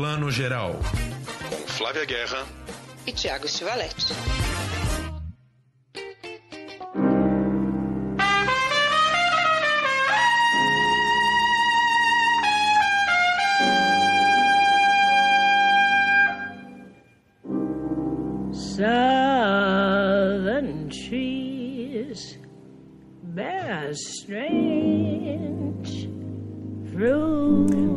Plano Geral. Com Flávia Guerra e Tiago Stivaletti. Southern trees bear strange.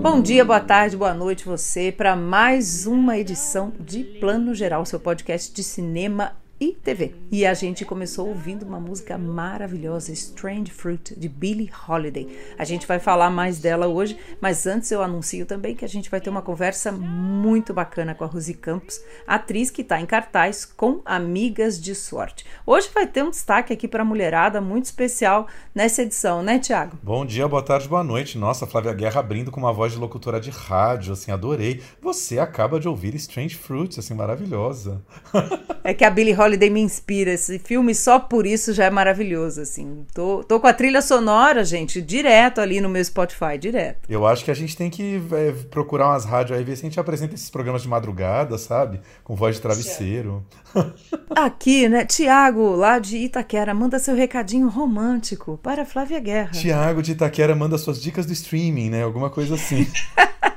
Bom dia, boa tarde, boa noite você para mais uma edição de Plano Geral, seu podcast de cinema e TV. E a gente começou ouvindo uma música maravilhosa, Strange Fruit, de Billie Holiday. A gente vai falar mais dela hoje, mas antes eu anuncio também que a gente vai ter uma conversa muito bacana com a Rosi Campos, atriz que está em cartaz com Amigas de Sorte. Hoje vai ter um destaque aqui para a mulherada muito especial nessa edição, né, Tiago? Bom dia, boa tarde, boa noite. Nossa, Flávia Guerra abrindo com uma voz de locutora de rádio, assim, adorei. Você acaba de ouvir Strange Fruit, assim, maravilhosa. é que a Billie Holiday Holiday me inspira. Esse filme só por isso já é maravilhoso, assim. Tô, tô com a trilha sonora, gente, direto ali no meu Spotify, direto. Eu acho que a gente tem que é, procurar umas rádios aí, ver se a gente apresenta esses programas de madrugada, sabe? Com voz de travesseiro. Aqui, né? Tiago, lá de Itaquera, manda seu recadinho romântico para Flávia Guerra. Tiago de Itaquera manda suas dicas do streaming, né? Alguma coisa assim.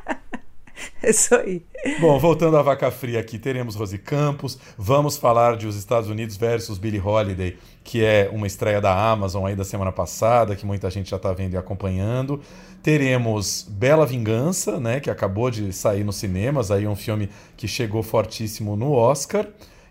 É isso aí. Bom, voltando à vaca fria aqui, teremos Rose Campos, vamos falar de Os Estados Unidos versus Billie Holiday, que é uma estreia da Amazon aí da semana passada, que muita gente já está vendo e acompanhando. Teremos Bela Vingança, né, que acabou de sair nos cinemas, aí um filme que chegou fortíssimo no Oscar.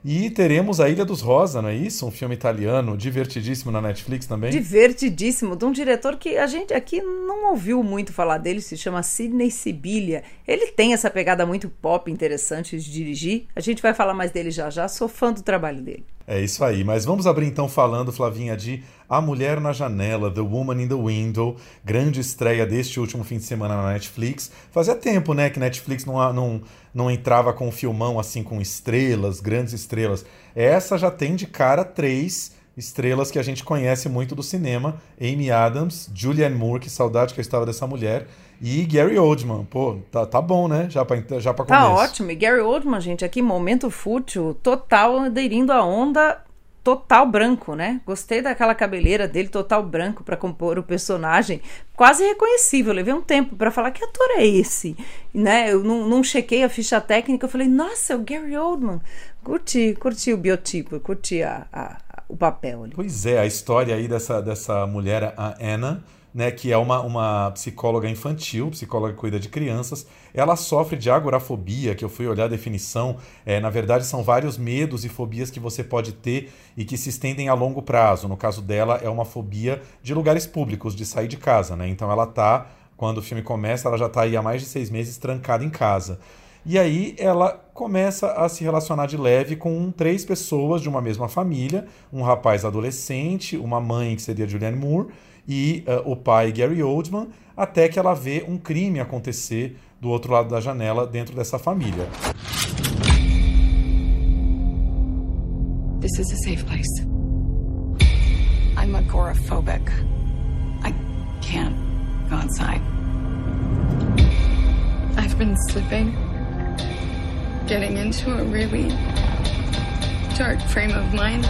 E teremos A Ilha dos Rosa, não é isso? Um filme italiano divertidíssimo na Netflix também. Divertidíssimo, de um diretor que a gente aqui não ouviu muito falar dele, se chama Sidney Sibilia. Ele tem essa pegada muito pop interessante de dirigir. A gente vai falar mais dele já já, sou fã do trabalho dele. É isso aí, mas vamos abrir então falando, Flavinha, de A Mulher na Janela, The Woman in the Window, grande estreia deste último fim de semana na Netflix. Fazia tempo, né, que Netflix não, não, não entrava com um filmão assim, com estrelas, grandes estrelas. Essa já tem de cara três estrelas que a gente conhece muito do cinema: Amy Adams, Julianne Moore, que saudade que eu estava dessa mulher, e Gary Oldman. Pô, tá, tá bom, né? Já pra, já pra Tá ótimo. E Gary Oldman, gente, aqui, momento fútil, total, aderindo à onda total branco, né? Gostei daquela cabeleira dele total branco para compor o personagem, quase reconhecível. levei um tempo para falar que ator é esse, né? Eu não, não chequei a ficha técnica, eu falei, nossa, é o Gary Oldman. Curti, curti o biotipo, curti a, a, a, o papel ali. Pois é, a história aí dessa, dessa mulher, a Anna, né, que é uma, uma psicóloga infantil, psicóloga que cuida de crianças. Ela sofre de agorafobia, que eu fui olhar a definição. É, na verdade, são vários medos e fobias que você pode ter e que se estendem a longo prazo. No caso dela, é uma fobia de lugares públicos, de sair de casa. Né? Então ela tá, quando o filme começa, ela já está aí há mais de seis meses trancada em casa. E aí ela começa a se relacionar de leve com três pessoas de uma mesma família, um rapaz adolescente, uma mãe que seria Julianne Moore e uh, o pai Gary Oldman, até que ela vê um crime acontecer do outro lado da janela dentro dessa família. This is a safe place. I'm agoraphobic. I can't go outside. I've been slipping, getting into a really dark frame of mind.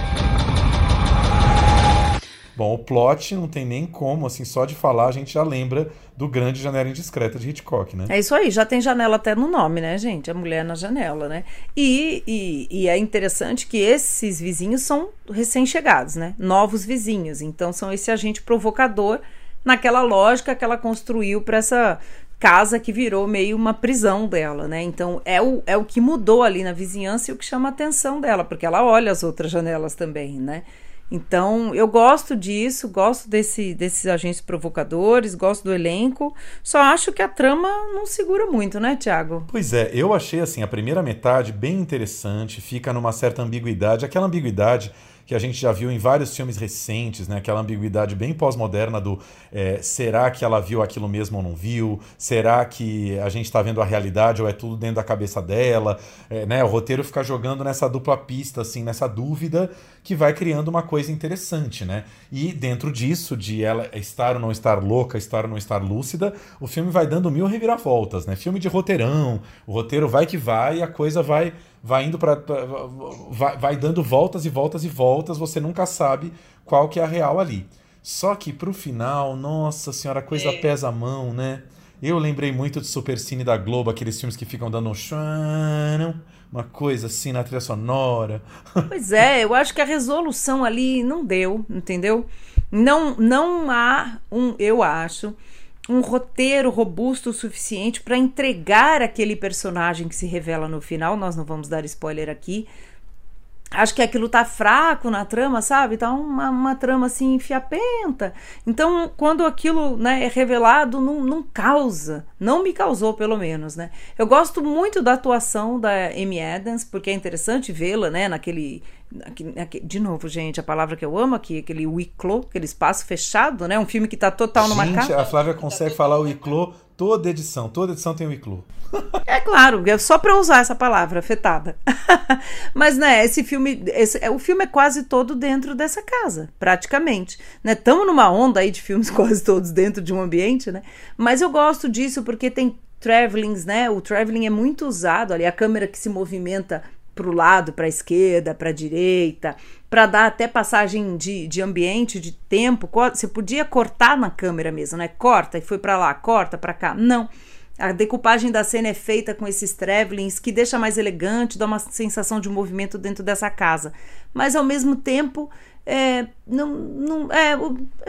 Bom, o plot não tem nem como, assim, só de falar a gente já lembra do grande Janela Indiscreta de Hitchcock, né? É isso aí, já tem janela até no nome, né, gente? A mulher na janela, né? E, e, e é interessante que esses vizinhos são recém-chegados, né? Novos vizinhos. Então são esse agente provocador naquela lógica que ela construiu para essa casa que virou meio uma prisão dela, né? Então é o, é o que mudou ali na vizinhança e o que chama a atenção dela, porque ela olha as outras janelas também, né? Então, eu gosto disso, gosto desse, desses agentes provocadores, gosto do elenco, só acho que a trama não segura muito, né, Tiago? Pois é, eu achei assim a primeira metade bem interessante, fica numa certa ambiguidade, aquela ambiguidade que a gente já viu em vários filmes recentes, né? Aquela ambiguidade bem pós-moderna do é, será que ela viu aquilo mesmo ou não viu? Será que a gente está vendo a realidade ou é tudo dentro da cabeça dela? É, né? O roteiro fica jogando nessa dupla pista, assim, nessa dúvida que vai criando uma coisa interessante, né? E dentro disso, de ela estar ou não estar louca, estar ou não estar lúcida, o filme vai dando mil reviravoltas, né? Filme de roteirão, o roteiro vai que vai e a coisa vai vai indo para vai, vai dando voltas e voltas e voltas, você nunca sabe qual que é a real ali. Só que pro final, nossa senhora, a coisa é. pesa a mão, né? Eu lembrei muito de Super Cine da Globo, aqueles filmes que ficam dando um uma coisa assim na trilha sonora. Pois é, eu acho que a resolução ali não deu, entendeu? Não, não há um, eu acho, um roteiro robusto o suficiente para entregar aquele personagem que se revela no final. Nós não vamos dar spoiler aqui. Acho que aquilo tá fraco na trama, sabe? Tá uma, uma trama assim fiapenta. Então, quando aquilo né, é revelado, não, não causa. Não me causou, pelo menos, né? Eu gosto muito da atuação da Amy Adams, porque é interessante vê-la, né, naquele de novo, gente, a palavra que eu amo aqui, aquele wiclo, aquele espaço fechado, né? Um filme que tá total numa gente, casa. a Flávia consegue falar o wiclo toda edição. Toda edição tem o wiclo. É claro, é só para usar essa palavra afetada. Mas né, esse filme, esse, é, o filme é quase todo dentro dessa casa, praticamente. Né? Estamos numa onda aí de filmes quase todos dentro de um ambiente, né? Mas eu gosto disso porque tem travelings, né? O traveling é muito usado ali, a câmera que se movimenta para o lado, para a esquerda, para a direita, para dar até passagem de, de ambiente, de tempo. Você podia cortar na câmera mesmo, né? Corta e foi para lá, corta para cá. Não. A decupagem da cena é feita com esses travelings que deixa mais elegante, dá uma sensação de movimento dentro dessa casa. Mas ao mesmo tempo é, não, não, é,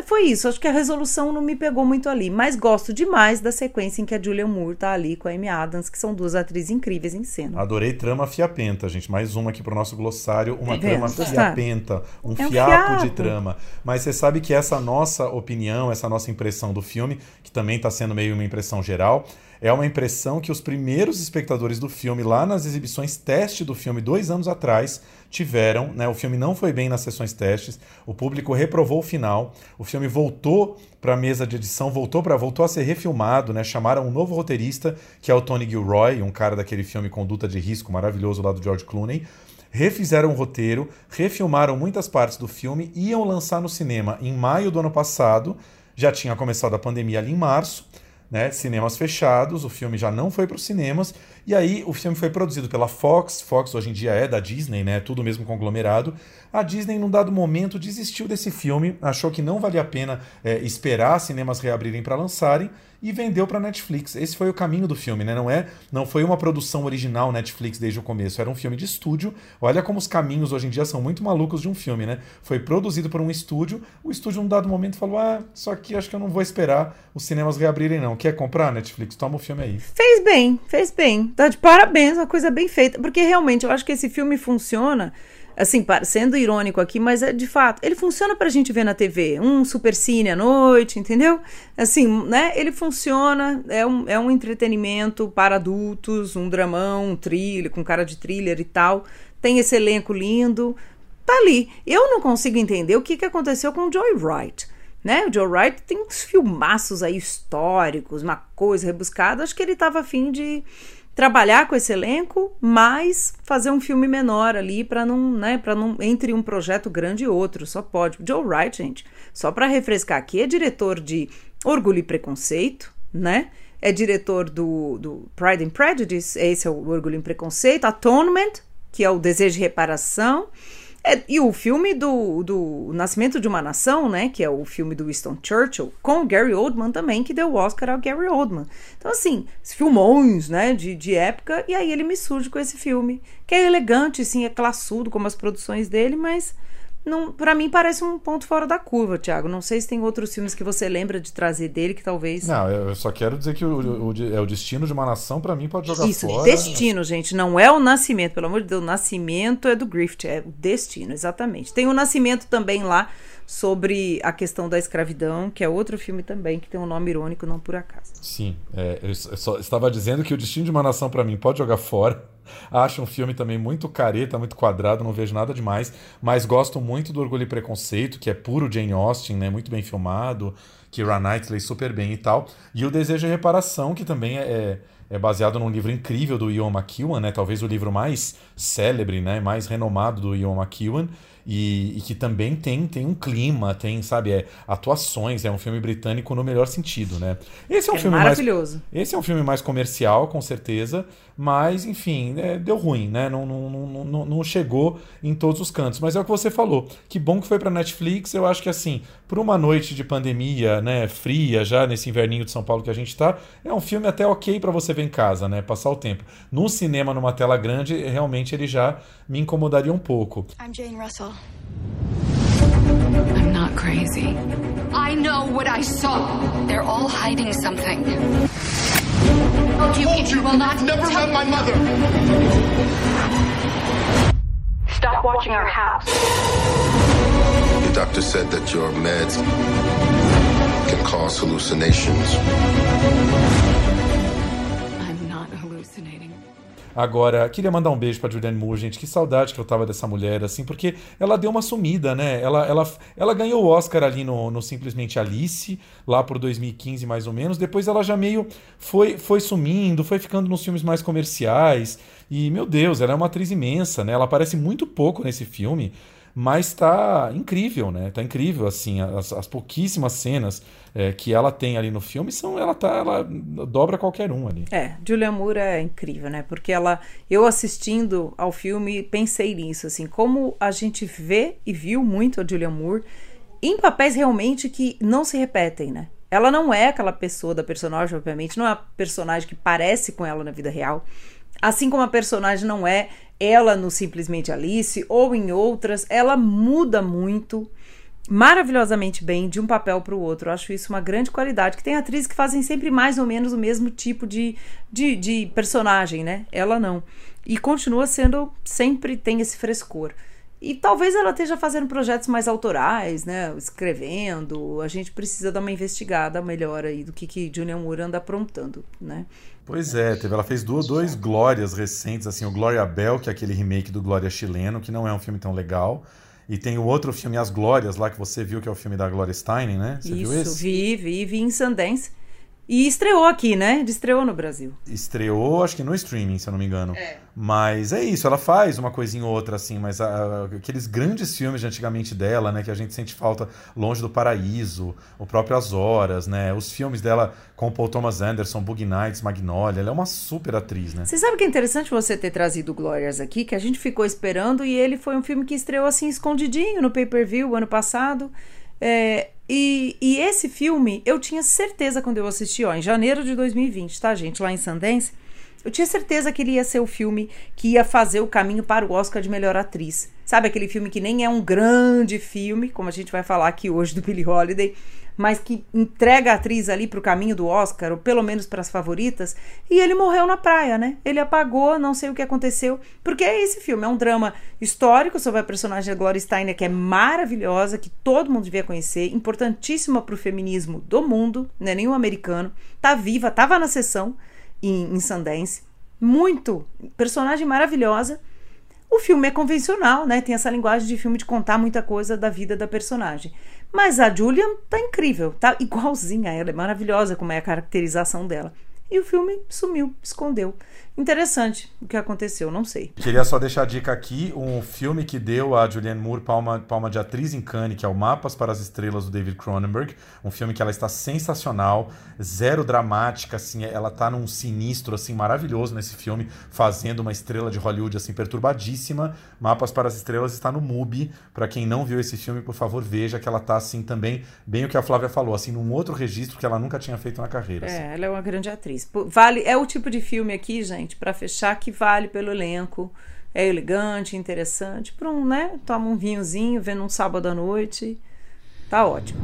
foi isso. Acho que a resolução não me pegou muito ali. Mas gosto demais da sequência em que a Julia Moore tá ali com a Amy Adams, que são duas atrizes incríveis em cena. Adorei trama fiapenta, gente. Mais uma aqui pro nosso glossário. Uma é trama fiapenta. Um, é um fiapo, fiapo, de trama. Mas você sabe que essa nossa opinião, essa nossa impressão do filme, que também está sendo meio uma impressão geral, é uma impressão que os primeiros espectadores do filme, lá nas exibições teste do filme, dois anos atrás, tiveram. Né? O filme não foi bem nas sessões testes, o público reprovou o final, o filme voltou para a mesa de edição, voltou para voltou a ser refilmado, né? chamaram um novo roteirista, que é o Tony Gilroy, um cara daquele filme Conduta de Risco maravilhoso lá do George Clooney, refizeram o roteiro, refilmaram muitas partes do filme, iam lançar no cinema em maio do ano passado, já tinha começado a pandemia ali em março, né, cinemas fechados, o filme já não foi para os cinemas, e aí o filme foi produzido pela Fox, Fox hoje em dia é da Disney, né, tudo mesmo conglomerado. A Disney, num dado momento, desistiu desse filme, achou que não valia a pena é, esperar cinemas reabrirem para lançarem, e vendeu para Netflix. Esse foi o caminho do filme, né? Não é, não foi uma produção original Netflix desde o começo, era um filme de estúdio. Olha como os caminhos hoje em dia são muito malucos de um filme, né? Foi produzido por um estúdio, o estúdio num dado momento falou: "Ah, só que acho que eu não vou esperar os cinemas reabrirem não. Quer comprar Netflix? Toma o filme aí". Fez bem, fez bem. Tá de parabéns, uma coisa bem feita, porque realmente eu acho que esse filme funciona assim, sendo irônico aqui, mas é de fato, ele funciona pra gente ver na TV, um super cine à noite, entendeu? Assim, né? Ele funciona, é um, é um entretenimento para adultos, um dramão, um thriller, com cara de thriller e tal. Tem esse elenco lindo, tá ali. Eu não consigo entender o que, que aconteceu com o Joy Wright. Né? O Joe Wright tem uns filmaços aí históricos, uma coisa rebuscada. Acho que ele estava afim de trabalhar com esse elenco, mas fazer um filme menor ali para não, né, para não entre um projeto grande e outro, só pode. Joe Wright, gente, só para refrescar aqui, é diretor de Orgulho e Preconceito, né? É diretor do, do Pride and Prejudice, esse é o Orgulho e Preconceito, Atonement, que é o Desejo de Reparação, é, e o filme do, do Nascimento de uma Nação, né, que é o filme do Winston Churchill, com o Gary Oldman também, que deu o Oscar ao Gary Oldman. Então, assim, filmões, né, de, de época, e aí ele me surge com esse filme, que é elegante, sim, é classudo, como as produções dele, mas não, para mim parece um ponto fora da curva, Thiago. Não sei se tem outros filmes que você lembra de trazer dele que talvez. Não, eu só quero dizer que o, o, é o destino de uma nação, para mim, pode jogar Isso, fora. destino, gente. Não é o nascimento, pelo amor de Deus. O nascimento é do Griffith, é o destino, exatamente. Tem o nascimento também lá sobre a questão da escravidão, que é outro filme também que tem um nome irônico, não por acaso. Sim, é, eu só estava dizendo que o destino de uma nação, para mim, pode jogar fora Acho um filme também muito careta, muito quadrado, não vejo nada demais, mas gosto muito do Orgulho e Preconceito, que é puro Jane Austen, né? Muito bem filmado, Keira Knightley super bem e tal. E o Desejo e Reparação, que também é, é baseado num livro incrível do Ian McEwan, né? Talvez o livro mais célebre, né? Mais renomado do Ian McEwan e, e, que também tem, tem um clima, tem, sabe, é, atuações, é um filme britânico no melhor sentido, né? Esse é um É filme maravilhoso. mais. Esse é um filme mais comercial, com certeza, mas, enfim, é, deu ruim, né? Não, não, não, não, não chegou em todos os cantos. Mas é o que você falou. Que bom que foi pra Netflix. Eu acho que, assim, por uma noite de pandemia, né, fria, já nesse inverninho de São Paulo que a gente tá, é um filme até ok para você ver em casa, né? Passar o tempo. No cinema, numa tela grande, realmente ele já me incomodaria um pouco. I'm Jane Russell. I'm not crazy. I know what I saw. They're all hiding something. I You, you will not Never met my mother. stop watching our house. The doctor said that your meds can cause hallucinations. Agora, queria mandar um beijo pra Julianne Moore, gente. Que saudade que eu tava dessa mulher, assim, porque ela deu uma sumida, né? Ela, ela, ela ganhou o Oscar ali no, no Simplesmente Alice, lá por 2015, mais ou menos. Depois ela já meio foi, foi sumindo, foi ficando nos filmes mais comerciais. E, meu Deus, ela é uma atriz imensa, né? Ela aparece muito pouco nesse filme. Mas tá incrível, né? Tá incrível, assim, as, as pouquíssimas cenas é, que ela tem ali no filme são, ela tá, ela dobra qualquer um ali. É, Julia Moore é incrível, né? Porque ela, eu assistindo ao filme, pensei nisso, assim, como a gente vê e viu muito a Julia Moore em papéis realmente que não se repetem, né? Ela não é aquela pessoa da personagem, obviamente, não é a personagem que parece com ela na vida real. Assim como a personagem não é ela no Simplesmente Alice ou em outras, ela muda muito maravilhosamente bem de um papel para o outro. Eu acho isso uma grande qualidade. Que tem atrizes que fazem sempre mais ou menos o mesmo tipo de, de, de personagem, né? Ela não. E continua sendo, sempre tem esse frescor. E talvez ela esteja fazendo projetos mais autorais, né? Escrevendo. A gente precisa dar uma investigada melhor aí do que, que Julian Moore anda aprontando, né? Pois é, teve, ela fez duas, dois Glórias recentes, assim, o Glória Bell, que é aquele remake do Glória chileno, que não é um filme tão legal. E tem o outro filme, As Glórias, lá que você viu, que é o filme da Gloria Steinem, né? Você Isso, viu esse? vi, vi, vi em Sundance. E estreou aqui, né? Estreou no Brasil. Estreou, acho que no streaming, se eu não me engano. Mas é isso, ela faz uma coisinha ou outra, assim, mas a- aqueles grandes filmes de antigamente dela, né, que a gente sente falta Longe do Paraíso, o próprio As Horas, né, os filmes dela com o Paul Thomas Anderson, Boogie Nights, Magnolia, ela é uma super atriz, né? Você sabe que é interessante você ter trazido Glórias aqui, que a gente ficou esperando e ele foi um filme que estreou assim escondidinho no pay-per-view ano passado. É, e, e esse filme, eu tinha certeza quando eu assisti, ó, em janeiro de 2020, tá, gente, lá em Sundance, eu tinha certeza que ele ia ser o filme que ia fazer o caminho para o Oscar de melhor atriz. Sabe aquele filme que nem é um grande filme, como a gente vai falar aqui hoje do Billie Holiday, mas que entrega a atriz ali para o caminho do Oscar, ou pelo menos para as favoritas, e ele morreu na praia, né? Ele apagou, não sei o que aconteceu, porque é esse filme, é um drama histórico sobre a personagem da Gloria Steinem, que é maravilhosa, que todo mundo devia conhecer, importantíssima para o feminismo do mundo, não é nenhum americano, tá viva, tava na sessão em, em Sundance, muito, personagem maravilhosa, o filme é convencional, né? Tem essa linguagem de filme de contar muita coisa da vida da personagem. Mas a Julian tá incrível, tá igualzinha a ela, é maravilhosa como é a caracterização dela. E o filme sumiu, escondeu. Interessante o que aconteceu, não sei. Queria só deixar a dica aqui, um filme que deu a Julianne Moore palma, palma de atriz em Cannes, que é o Mapas para as Estrelas, do David Cronenberg. Um filme que ela está sensacional, zero dramática, assim, ela tá num sinistro, assim, maravilhoso nesse filme, fazendo uma estrela de Hollywood, assim, perturbadíssima. Mapas para as Estrelas está no MUBI. Para quem não viu esse filme, por favor, veja que ela tá, assim, também, bem o que a Flávia falou, assim, num outro registro que ela nunca tinha feito na carreira. assim. É, ela é uma grande atriz. Vale, é o tipo de filme aqui, gente, pra fechar, que vale pelo elenco. É elegante, interessante. Pra um, né? Toma um vinhozinho, vendo um sábado à noite. Tá ótimo.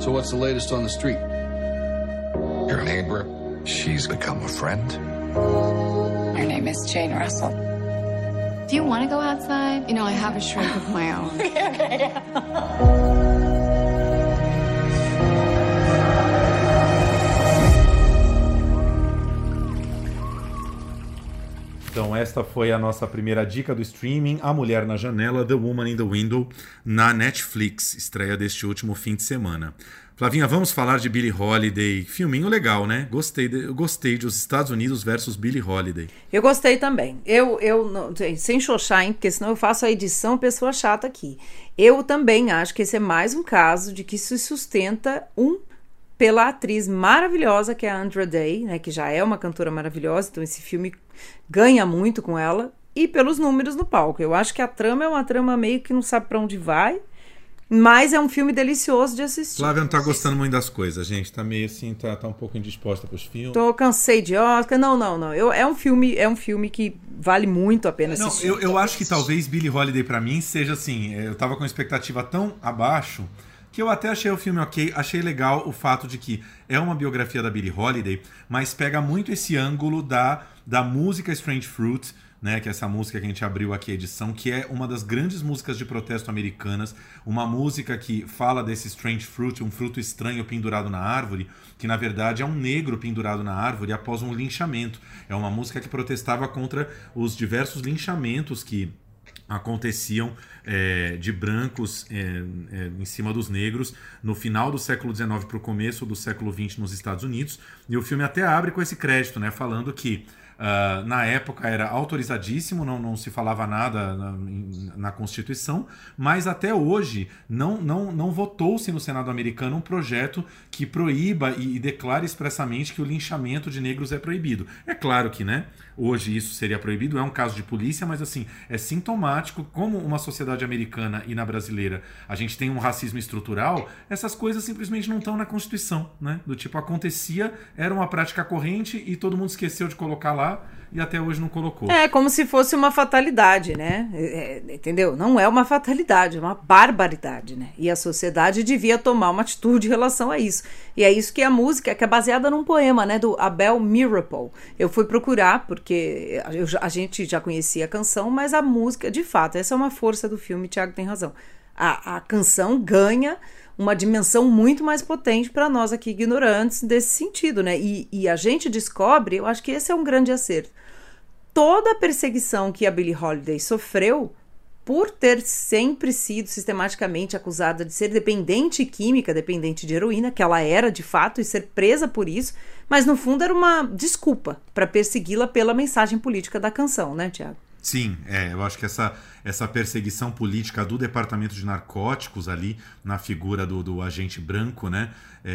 So what's the latest on the street? Your neighbor, she's become a friend. Her name is Jane Russell. Do you want to go outside? You know, I have a shrink of my own. esta foi a nossa primeira dica do streaming, A Mulher na Janela, The Woman in the Window, na Netflix, estreia deste último fim de semana. Flavinha, vamos falar de Billie Holiday. Filminho legal, né? Gostei de, eu gostei de Os Estados Unidos versus Billie Holiday. Eu gostei também. Eu, eu sem xoxar, hein? Porque senão eu faço a edição pessoa chata aqui. Eu também acho que esse é mais um caso de que se sustenta um pela atriz maravilhosa que é a Andra Day, né? Que já é uma cantora maravilhosa, então esse filme ganha muito com ela. E pelos números no palco. Eu acho que a trama é uma trama meio que não sabe pra onde vai. Mas é um filme delicioso de assistir. Flávia não tá gostando muito das coisas, gente. Tá meio assim, tá, tá um pouco indisposta pros filmes. Tô cansei de Oscar. Não, não, não. Eu, é um filme, é um filme que vale muito a pena Não, assistir. eu, eu acho que talvez Billie Holiday pra mim seja assim. Eu tava com expectativa tão abaixo que eu até achei o filme ok. Achei legal o fato de que é uma biografia da Billie Holiday, mas pega muito esse ângulo da, da música Strange Fruit. Né, que é essa música que a gente abriu aqui a edição, que é uma das grandes músicas de protesto americanas, uma música que fala desse strange fruit, um fruto estranho pendurado na árvore, que na verdade é um negro pendurado na árvore após um linchamento. É uma música que protestava contra os diversos linchamentos que aconteciam é, de brancos é, é, em cima dos negros no final do século XIX para o começo do século XX nos Estados Unidos. E o filme até abre com esse crédito, né, falando que ah, na época era autorizadíssimo, não, não se falava nada na, na Constituição, mas até hoje não, não, não votou-se no Senado americano um projeto que proíba e, e declare expressamente que o linchamento de negros é proibido. É claro que, né? Hoje isso seria proibido, é um caso de polícia, mas assim, é sintomático como uma sociedade americana e na brasileira a gente tem um racismo estrutural, essas coisas simplesmente não estão na Constituição, né? Do tipo, acontecia, era uma prática corrente e todo mundo esqueceu de colocar lá e até hoje não colocou. É como se fosse uma fatalidade, né? É, é, entendeu? Não é uma fatalidade, é uma barbaridade, né? E a sociedade devia tomar uma atitude em relação a isso. E é isso que a música, que é baseada num poema, né? Do Abel Miracle. Eu fui procurar, porque eu a gente já conhecia a canção, mas a música, de fato, essa é uma força do filme, Tiago tem razão. A, a canção ganha uma dimensão muito mais potente para nós aqui ignorantes desse sentido, né? E, e a gente descobre, eu acho que esse é um grande acerto toda a perseguição que a Billie Holiday sofreu por ter sempre sido sistematicamente acusada de ser dependente química, dependente de heroína, que ela era de fato, e ser presa por isso, mas no fundo era uma desculpa para persegui-la pela mensagem política da canção, né, Tiago? Sim, é, eu acho que essa, essa perseguição política do Departamento de Narcóticos ali, na figura do, do agente branco, né? É,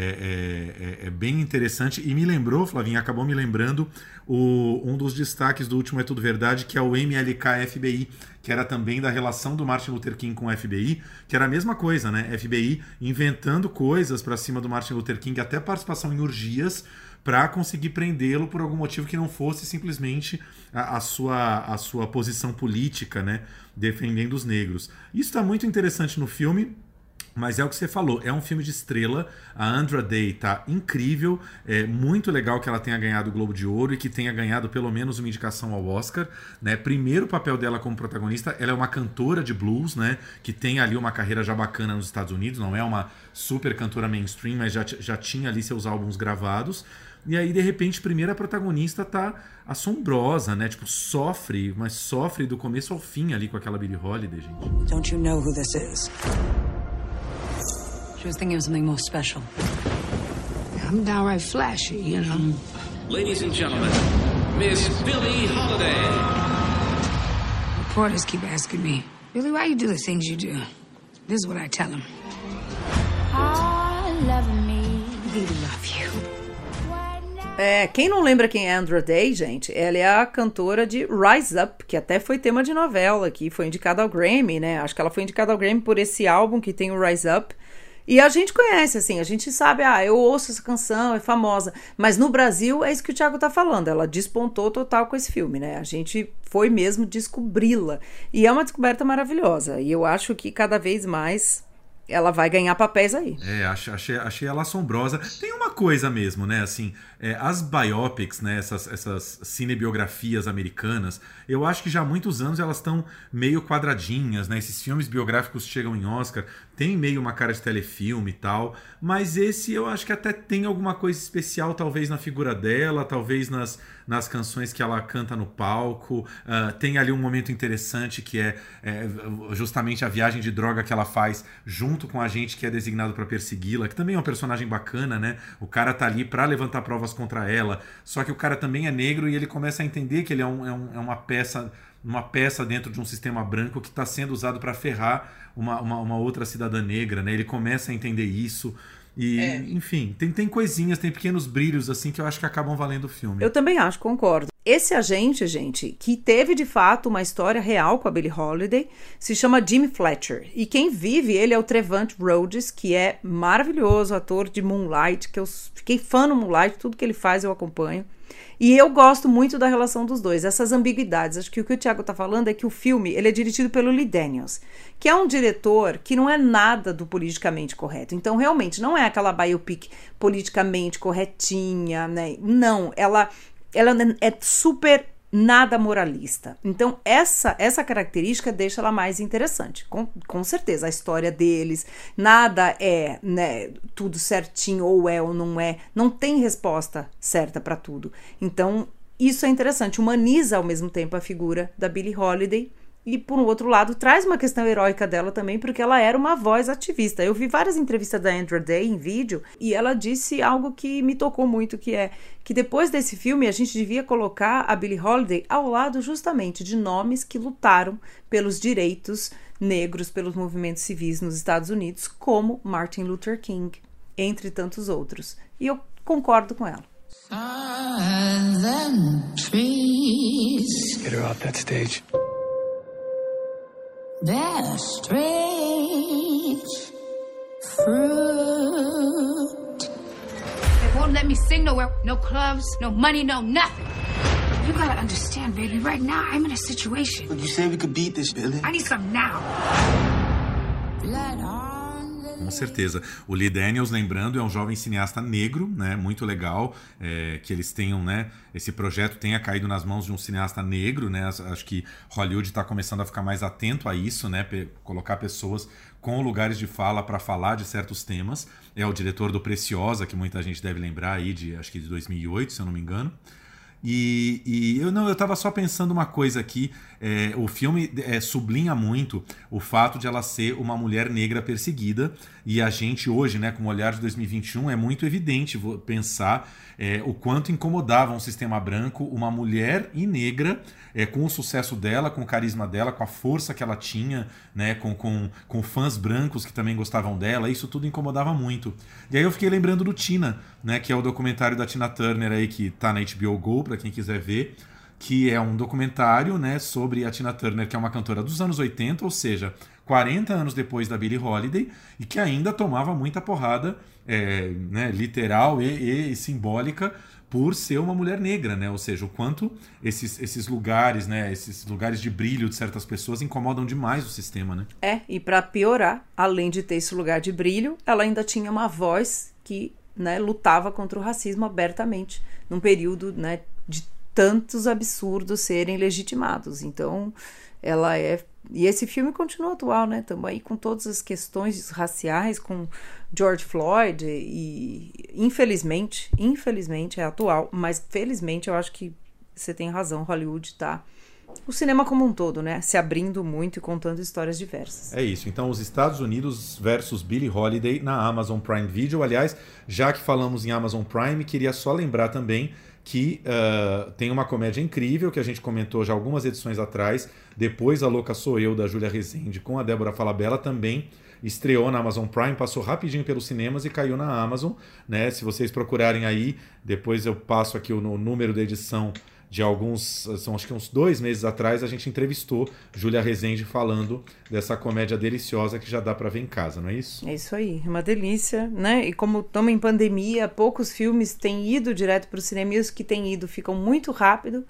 é- é- é bem interessante. E me lembrou, Flavinha, acabou me lembrando o, um dos destaques do último É Tudo Verdade, que é o MLK FBI, que era também da relação do Martin Luther King com o FBI, que era a mesma coisa, né? FBI inventando coisas para cima do Martin Luther King, até participação em urgias, para conseguir prendê-lo por algum motivo que não fosse simplesmente a, a sua, a sua posição política, né, defendendo os negros. Isso está muito interessante no filme. Mas é o que você falou, é um filme de estrela. A Andra Day tá incrível. É muito legal que ela tenha ganhado o Globo de Ouro e que tenha ganhado pelo menos uma indicação ao Oscar. Né? Primeiro papel dela como protagonista, ela é uma cantora de blues, né? Que tem ali uma carreira já bacana nos Estados Unidos. Não é uma super cantora mainstream, mas já, já tinha ali seus álbuns gravados. E aí, de repente, primeira protagonista tá assombrosa, né? Tipo, sofre, mas sofre do começo ao fim ali com aquela Billie Holiday, gente. Don't you know who this is? She was thinking of something more special. I'm downright flashy, you know. Ladies and gentlemen, Miss Billie Holiday. Reporters keep asking me, Billy, why you do the things you do? This is what I tell them. I love me. We love you. É, quem não lembra quem é Andra Day, gente? Ela é a cantora de Rise Up, que até foi tema de novela, que foi indicada ao Grammy, né? Acho que ela foi indicada ao Grammy por esse álbum que tem o Rise Up. E a gente conhece, assim, a gente sabe, ah, eu ouço essa canção, é famosa. Mas no Brasil é isso que o Thiago tá falando. Ela despontou total com esse filme, né? A gente foi mesmo descobri-la. E é uma descoberta maravilhosa. E eu acho que cada vez mais ela vai ganhar papéis aí. É, achei, achei, ela assombrosa. Tem uma coisa mesmo, né? Assim, é, as biopics, né? Essas, essas cinebiografias americanas, eu acho que já há muitos anos elas estão meio quadradinhas, né? Esses filmes biográficos chegam em Oscar, tem meio uma cara de telefilme e tal, mas esse eu acho que até tem alguma coisa especial, talvez na figura dela, talvez nas, nas canções que ela canta no palco. Uh, tem ali um momento interessante que é, é, justamente a viagem de droga que ela faz junto com a gente que é designado para persegui-la, que também é um personagem bacana, né? O cara tá ali para levantar provas contra ela, só que o cara também é negro e ele começa a entender que ele é, um, é, um, é uma peça uma peça dentro de um sistema branco que está sendo usado para ferrar uma, uma, uma, outra cidadã negra, né? Ele começa a entender isso. E, é. enfim, tem, tem coisinhas, tem pequenos brilhos assim que eu acho que acabam valendo o filme. Eu também acho, concordo. Esse agente, gente, que teve de fato uma história real com a Billie Holiday, se chama Jimmy Fletcher. E quem vive ele é o Trevant Rhodes, que é maravilhoso, ator de Moonlight, que eu fiquei fã no Moonlight, tudo que ele faz eu acompanho. E eu gosto muito da relação dos dois, essas ambiguidades. Acho que o que o Thiago está falando é que o filme ele é dirigido pelo Lee Daniels, que é um diretor que não é nada do politicamente correto. Então, realmente, não é aquela biopic politicamente corretinha, né? Não, ela, ela é super nada moralista. Então, essa essa característica deixa ela mais interessante. Com, com certeza, a história deles, nada é né, tudo certinho, ou é ou não é. Não tem resposta certa para tudo. Então, isso é interessante. Humaniza ao mesmo tempo a figura da Billie Holiday e, por outro lado, traz uma questão heróica dela também, porque ela era uma voz ativista. Eu vi várias entrevistas da Andrew Day em vídeo e ela disse algo que me tocou muito, que é que depois desse filme a gente devia colocar a Billie Holiday ao lado justamente de nomes que lutaram pelos direitos negros, pelos movimentos civis nos Estados Unidos, como Martin Luther King, entre tantos outros. E eu concordo com ela. Get her off that stage. They're strange fruit. They won't let me sing nowhere. No clubs, no money, no nothing. You gotta understand, baby. Right now, I'm in a situation. But you said we could beat this, Billy. I need some now. Blood com certeza. O Lee Daniels, lembrando, é um jovem cineasta negro, né? Muito legal é, que eles tenham, né? Esse projeto tenha caído nas mãos de um cineasta negro, né? Acho que Hollywood está começando a ficar mais atento a isso, né? Colocar pessoas com lugares de fala para falar de certos temas. É o diretor do Preciosa, que muita gente deve lembrar aí, de acho que de 2008, se eu não me engano. E, e, eu não, eu estava só pensando uma coisa aqui. É, o filme é, sublinha muito o fato de ela ser uma mulher negra perseguida. E a gente hoje, né, com o olhar de 2021, é muito evidente pensar é, o quanto incomodava um sistema branco uma mulher e negra é, com o sucesso dela, com o carisma dela, com a força que ela tinha, né, com, com, com fãs brancos que também gostavam dela, isso tudo incomodava muito. E aí eu fiquei lembrando do Tina, né, que é o documentário da Tina Turner aí que tá na HBO Go, para quem quiser ver, que é um documentário, né, sobre a Tina Turner, que é uma cantora dos anos 80, ou seja, 40 anos depois da Billie Holiday, e que ainda tomava muita porrada, é, né, literal e, e simbólica por ser uma mulher negra, né? Ou seja, o quanto esses, esses lugares, né? Esses lugares de brilho de certas pessoas incomodam demais o sistema, né? É, e para piorar, além de ter esse lugar de brilho, ela ainda tinha uma voz que né, lutava contra o racismo abertamente, num período né, de tantos absurdos serem legitimados. Então, ela é. E esse filme continua atual, né? Também com todas as questões raciais, com George Floyd e infelizmente, infelizmente é atual, mas felizmente eu acho que você tem razão, Hollywood tá o cinema como um todo, né, se abrindo muito e contando histórias diversas. É isso. Então, os Estados Unidos versus Billie Holiday na Amazon Prime Video. Aliás, já que falamos em Amazon Prime, queria só lembrar também que uh, tem uma comédia incrível que a gente comentou já algumas edições atrás. Depois, A Louca Sou Eu, da Júlia Rezende, com a Débora Falabella, também estreou na Amazon Prime, passou rapidinho pelos cinemas e caiu na Amazon. Né? Se vocês procurarem aí, depois eu passo aqui o número da edição de alguns, são acho que uns dois meses atrás, a gente entrevistou Júlia Rezende falando dessa comédia deliciosa que já dá para ver em casa, não é isso? É isso aí, é uma delícia, né? E como estamos em pandemia, poucos filmes têm ido direto para o cinema e os que têm ido ficam muito rápido.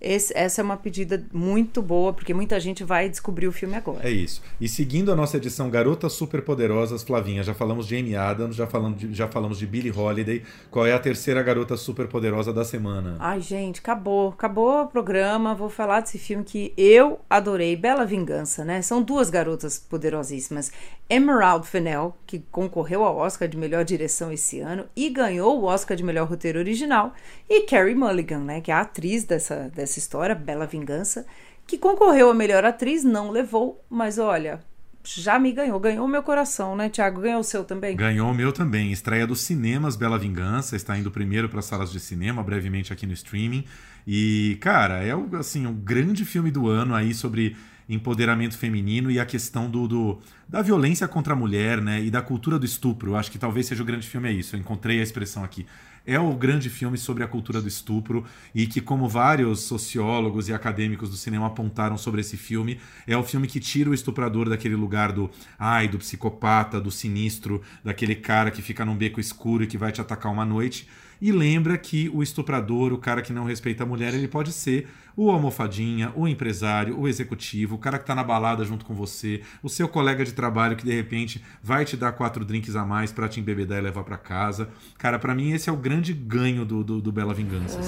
Esse, essa é uma pedida muito boa, porque muita gente vai descobrir o filme agora. É isso. E seguindo a nossa edição Garotas Superpoderosas, Flavinha, já falamos de Amy Adams, já falamos de, já falamos de Billie Holiday. Qual é a terceira garota superpoderosa da semana? Ai, gente, acabou. Acabou o programa. Vou falar desse filme que eu adorei. Bela Vingança, né? São duas garotas poderosíssimas. Emerald Fennell, que concorreu ao Oscar de melhor direção esse ano e ganhou o Oscar de melhor roteiro original. E Carrie Mulligan, né? Que é a atriz dessa, dessa história, Bela Vingança, que concorreu a melhor atriz, não levou, mas olha, já me ganhou, ganhou meu coração, né, Thiago? Ganhou o seu também? Ganhou o meu também. Estreia dos cinemas Bela Vingança, está indo primeiro para salas de cinema, brevemente aqui no streaming. E, cara, é assim, um grande filme do ano aí sobre empoderamento feminino e a questão do, do, da violência contra a mulher, né? E da cultura do estupro. Acho que talvez seja o grande filme é isso. Eu encontrei a expressão aqui é o grande filme sobre a cultura do estupro e que, como vários sociólogos e acadêmicos do cinema apontaram sobre esse filme, é o filme que tira o estuprador daquele lugar do ai, do psicopata, do sinistro, daquele cara que fica num beco escuro e que vai te atacar uma noite e lembra que o estuprador, o cara que não respeita a mulher, ele pode ser o almofadinha, o empresário, o executivo, o cara que tá na balada junto com você, o seu colega de trabalho que de repente vai te dar quatro drinks a mais para te embebedar e levar para casa. Cara, para mim esse é o grande ganho do, do, do Bela Vingança.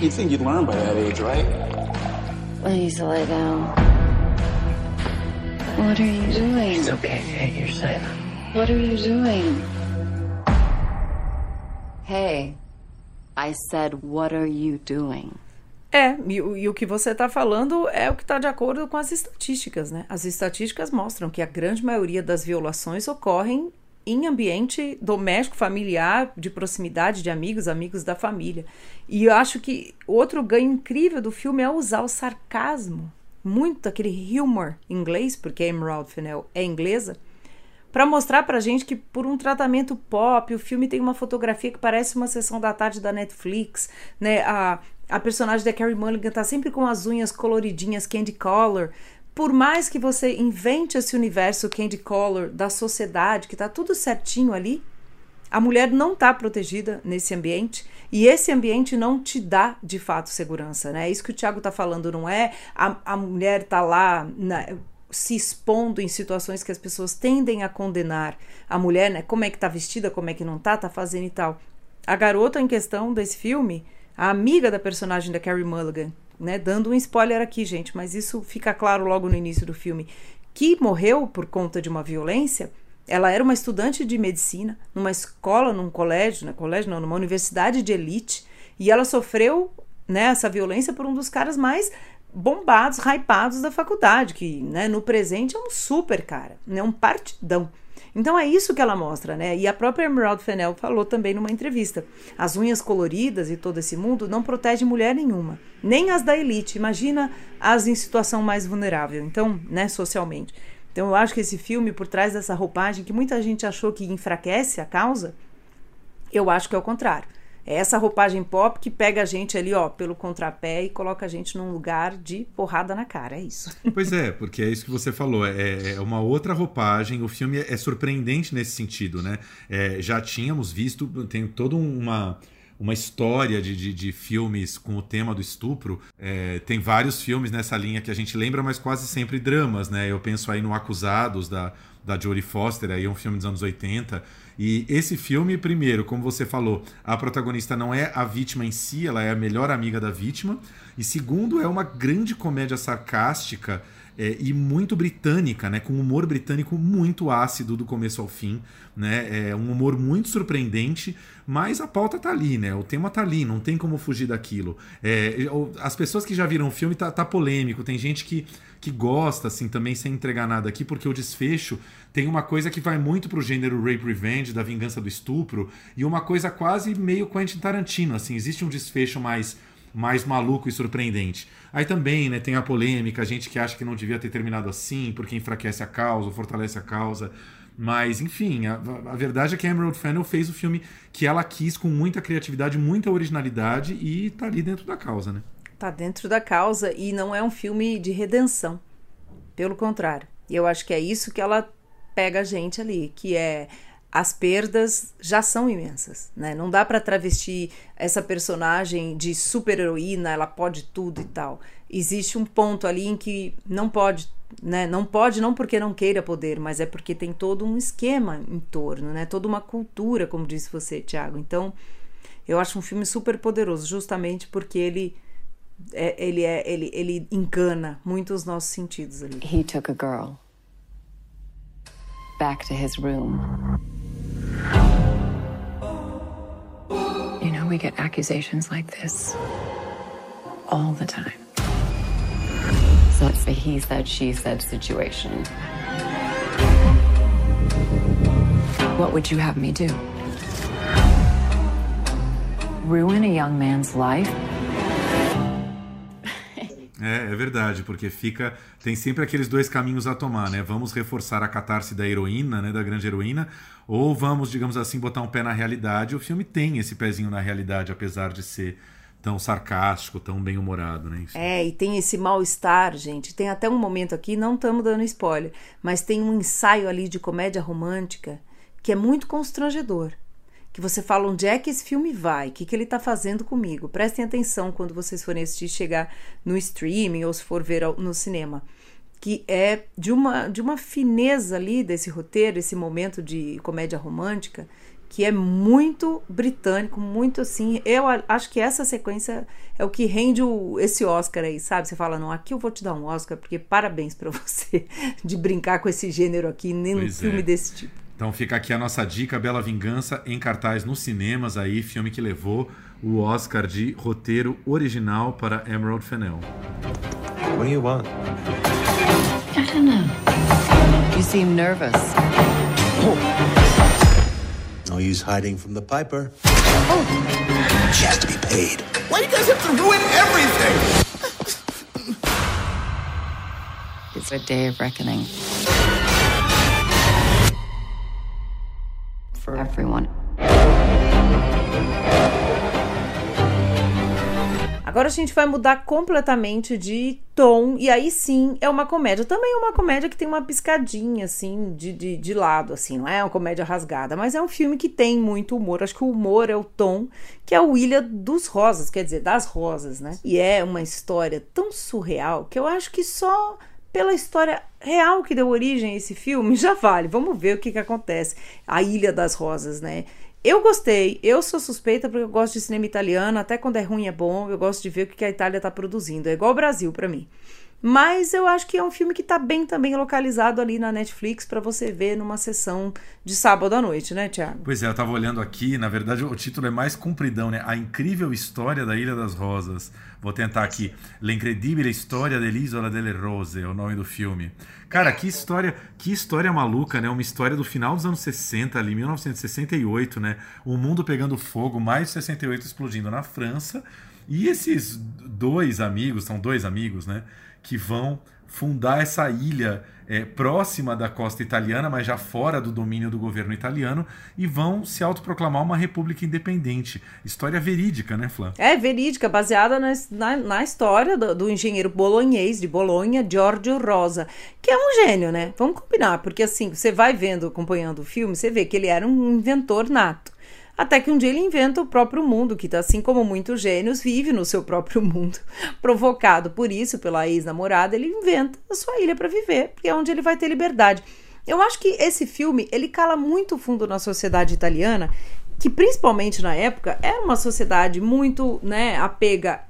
You think you'd learn by that age, right? Please lay down. What are you doing? It's okay. You're safe. What are you doing? Hey, I said, what are you doing? É, e, e, o que você está falando é o que está de acordo com as estatísticas, né? As estatísticas mostram que a grande maioria das violações ocorrem em ambiente doméstico, familiar, de proximidade de amigos, amigos da família. E eu acho que outro ganho incrível do filme é usar o sarcasmo, muito aquele humor inglês, porque a Emerald Fennell é inglesa, para mostrar pra gente que por um tratamento pop, o filme tem uma fotografia que parece uma sessão da tarde da Netflix, né? A, a personagem da Carrie Mulligan tá sempre com as unhas coloridinhas, candy color. Por mais que você invente esse universo candy color da sociedade, que tá tudo certinho ali, a mulher não está protegida nesse ambiente e esse ambiente não te dá de fato segurança, né? É isso que o Thiago está falando, não é a, a mulher tá lá na, se expondo em situações que as pessoas tendem a condenar a mulher, né? Como é que tá vestida, como é que não tá, tá fazendo e tal. A garota em questão desse filme, a amiga da personagem da Carrie Mulligan, né? Dando um spoiler aqui, gente, mas isso fica claro logo no início do filme, que morreu por conta de uma violência. Ela era uma estudante de medicina numa escola, num colégio, né? Colégio não, numa universidade de elite, e ela sofreu né, essa violência por um dos caras mais bombados, hypados da faculdade, que né, no presente é um super cara, né, um partidão. Então é isso que ela mostra, né? E a própria Emerald Fennell falou também numa entrevista. As unhas coloridas e todo esse mundo não protege mulher nenhuma, nem as da elite. Imagina as em situação mais vulnerável, então, né, socialmente. Então eu acho que esse filme, por trás dessa roupagem que muita gente achou que enfraquece a causa, eu acho que é o contrário. É essa roupagem pop que pega a gente ali, ó, pelo contrapé e coloca a gente num lugar de porrada na cara. É isso. Pois é, porque é isso que você falou. É, é uma outra roupagem. O filme é surpreendente nesse sentido, né? É, já tínhamos visto, tem toda uma uma história de, de, de, filmes com o tema do estupro. É, tem vários filmes nessa linha que a gente lembra, mas quase sempre dramas, né? Eu penso aí no Acusados, da, da Jodie Foster, aí um filme dos anos 80. E esse filme, primeiro, como você falou, a protagonista não é a vítima em si, ela é a melhor amiga da vítima. E segundo, é uma grande comédia sarcástica é, e muito britânica, né? Com um humor britânico muito ácido do começo ao fim, né? É um humor muito surpreendente, mas a pauta tá ali, né? O tema tá ali, não tem como fugir daquilo. É, as pessoas que já viram o filme tá, tá polêmico, tem gente que que gosta, assim, também sem entregar nada aqui, porque o desfecho tem uma coisa que vai muito pro gênero rape revenge, da vingança do estupro, e uma coisa quase meio Quentin Tarantino, assim, existe um desfecho mais mais maluco e surpreendente. Aí também, né, tem a polêmica, gente que acha que não devia ter terminado assim, porque enfraquece a causa, fortalece a causa. Mas, enfim, a, a, verdade é que a Emerald Fennell fez o filme que ela quis com muita criatividade, muita originalidade e tá ali dentro da causa, né? Tá dentro da causa e não é um filme de redenção. Pelo contrário. Eu acho que é isso que ela pega a gente ali, que é as perdas já são imensas, né? Não dá para travestir essa personagem de super heroína, ela pode tudo e tal. Existe um ponto ali em que não pode, né? Não pode não porque não queira poder, mas é porque tem todo um esquema em torno, né? Toda uma cultura, como disse você, Thiago. Então, eu acho um filme super poderoso, justamente porque ele é, ele é ele ele engana muito os nossos sentidos ali. He took a girl back to his room. You know, we get accusations like this all the time. So it's a he said, she said situation. What would you have me do? Ruin a young man's life? É, é verdade, porque fica. Tem sempre aqueles dois caminhos a tomar, né? Vamos reforçar a catarse da heroína, né? Da grande heroína, ou vamos, digamos assim, botar um pé na realidade. O filme tem esse pezinho na realidade, apesar de ser tão sarcástico, tão bem-humorado, né? Enfim. É, e tem esse mal-estar, gente. Tem até um momento aqui, não estamos dando spoiler, mas tem um ensaio ali de comédia romântica que é muito constrangedor que você fala onde é que esse filme vai, o que, que ele está fazendo comigo. Prestem atenção quando vocês forem assistir, chegar no streaming ou se for ver no cinema. Que é de uma, de uma fineza ali desse roteiro, esse momento de comédia romântica, que é muito britânico, muito assim. Eu acho que essa sequência é o que rende o, esse Oscar aí, sabe? Você fala, não, aqui eu vou te dar um Oscar, porque parabéns para você de brincar com esse gênero aqui, nem um filme é. desse tipo. Então fica aqui a nossa dica, Bela Vingança, em cartaz nos cinemas aí, filme que levou o Oscar de roteiro original para Emerald Fennell. What do you want? I don't know. You seem nervous. Oh. No use hiding from the piper. Oh. She has to be paid. Why do you guys have to ruin everything? It's a day of reckoning. for everyone. Agora a gente vai mudar completamente de tom, e aí sim é uma comédia. Também é uma comédia que tem uma piscadinha, assim, de, de, de lado, assim, não é uma comédia rasgada, mas é um filme que tem muito humor. Acho que o humor é o tom, que é o Ilha dos Rosas, quer dizer, das rosas, né? E é uma história tão surreal que eu acho que só pela história real que deu origem a esse filme, já vale. Vamos ver o que, que acontece. A Ilha das Rosas, né? Eu gostei, eu sou suspeita porque eu gosto de cinema italiano, até quando é ruim é bom, eu gosto de ver o que a Itália tá produzindo. É igual o Brasil para mim. Mas eu acho que é um filme que tá bem também localizado ali na Netflix para você ver numa sessão de sábado à noite, né, Tiago? Pois é, eu tava olhando aqui, na verdade o título é mais compridão, né? A incrível história da Ilha das Rosas. Vou tentar aqui. L'incredibile storia dell'Isola delle Rose é o nome do filme. Cara, que história, que história maluca, né? Uma história do final dos anos 60, ali, 1968, né? O mundo pegando fogo, mais de 68 explodindo na França. E esses dois amigos, são dois amigos, né? Que vão fundar essa ilha é, próxima da costa italiana, mas já fora do domínio do governo italiano, e vão se autoproclamar uma república independente. História verídica, né, Flá? É, verídica, baseada na, na, na história do, do, engenheiro bolonhês de Bolonha, Giorgio Rosa, que é um gênio, né? Vamos combinar, porque assim, você vai vendo, acompanhando o filme, você vê que ele era um inventor nato. Até que um dia ele inventa o próprio mundo, que assim como muitos gênios, vive no seu próprio mundo. Provocado por isso, pela ex-namorada, ele inventa a sua ilha para viver, porque é onde ele vai ter liberdade. Eu acho que esse filme, ele cala muito fundo na sociedade italiana, que principalmente na época era uma sociedade muito, né, apega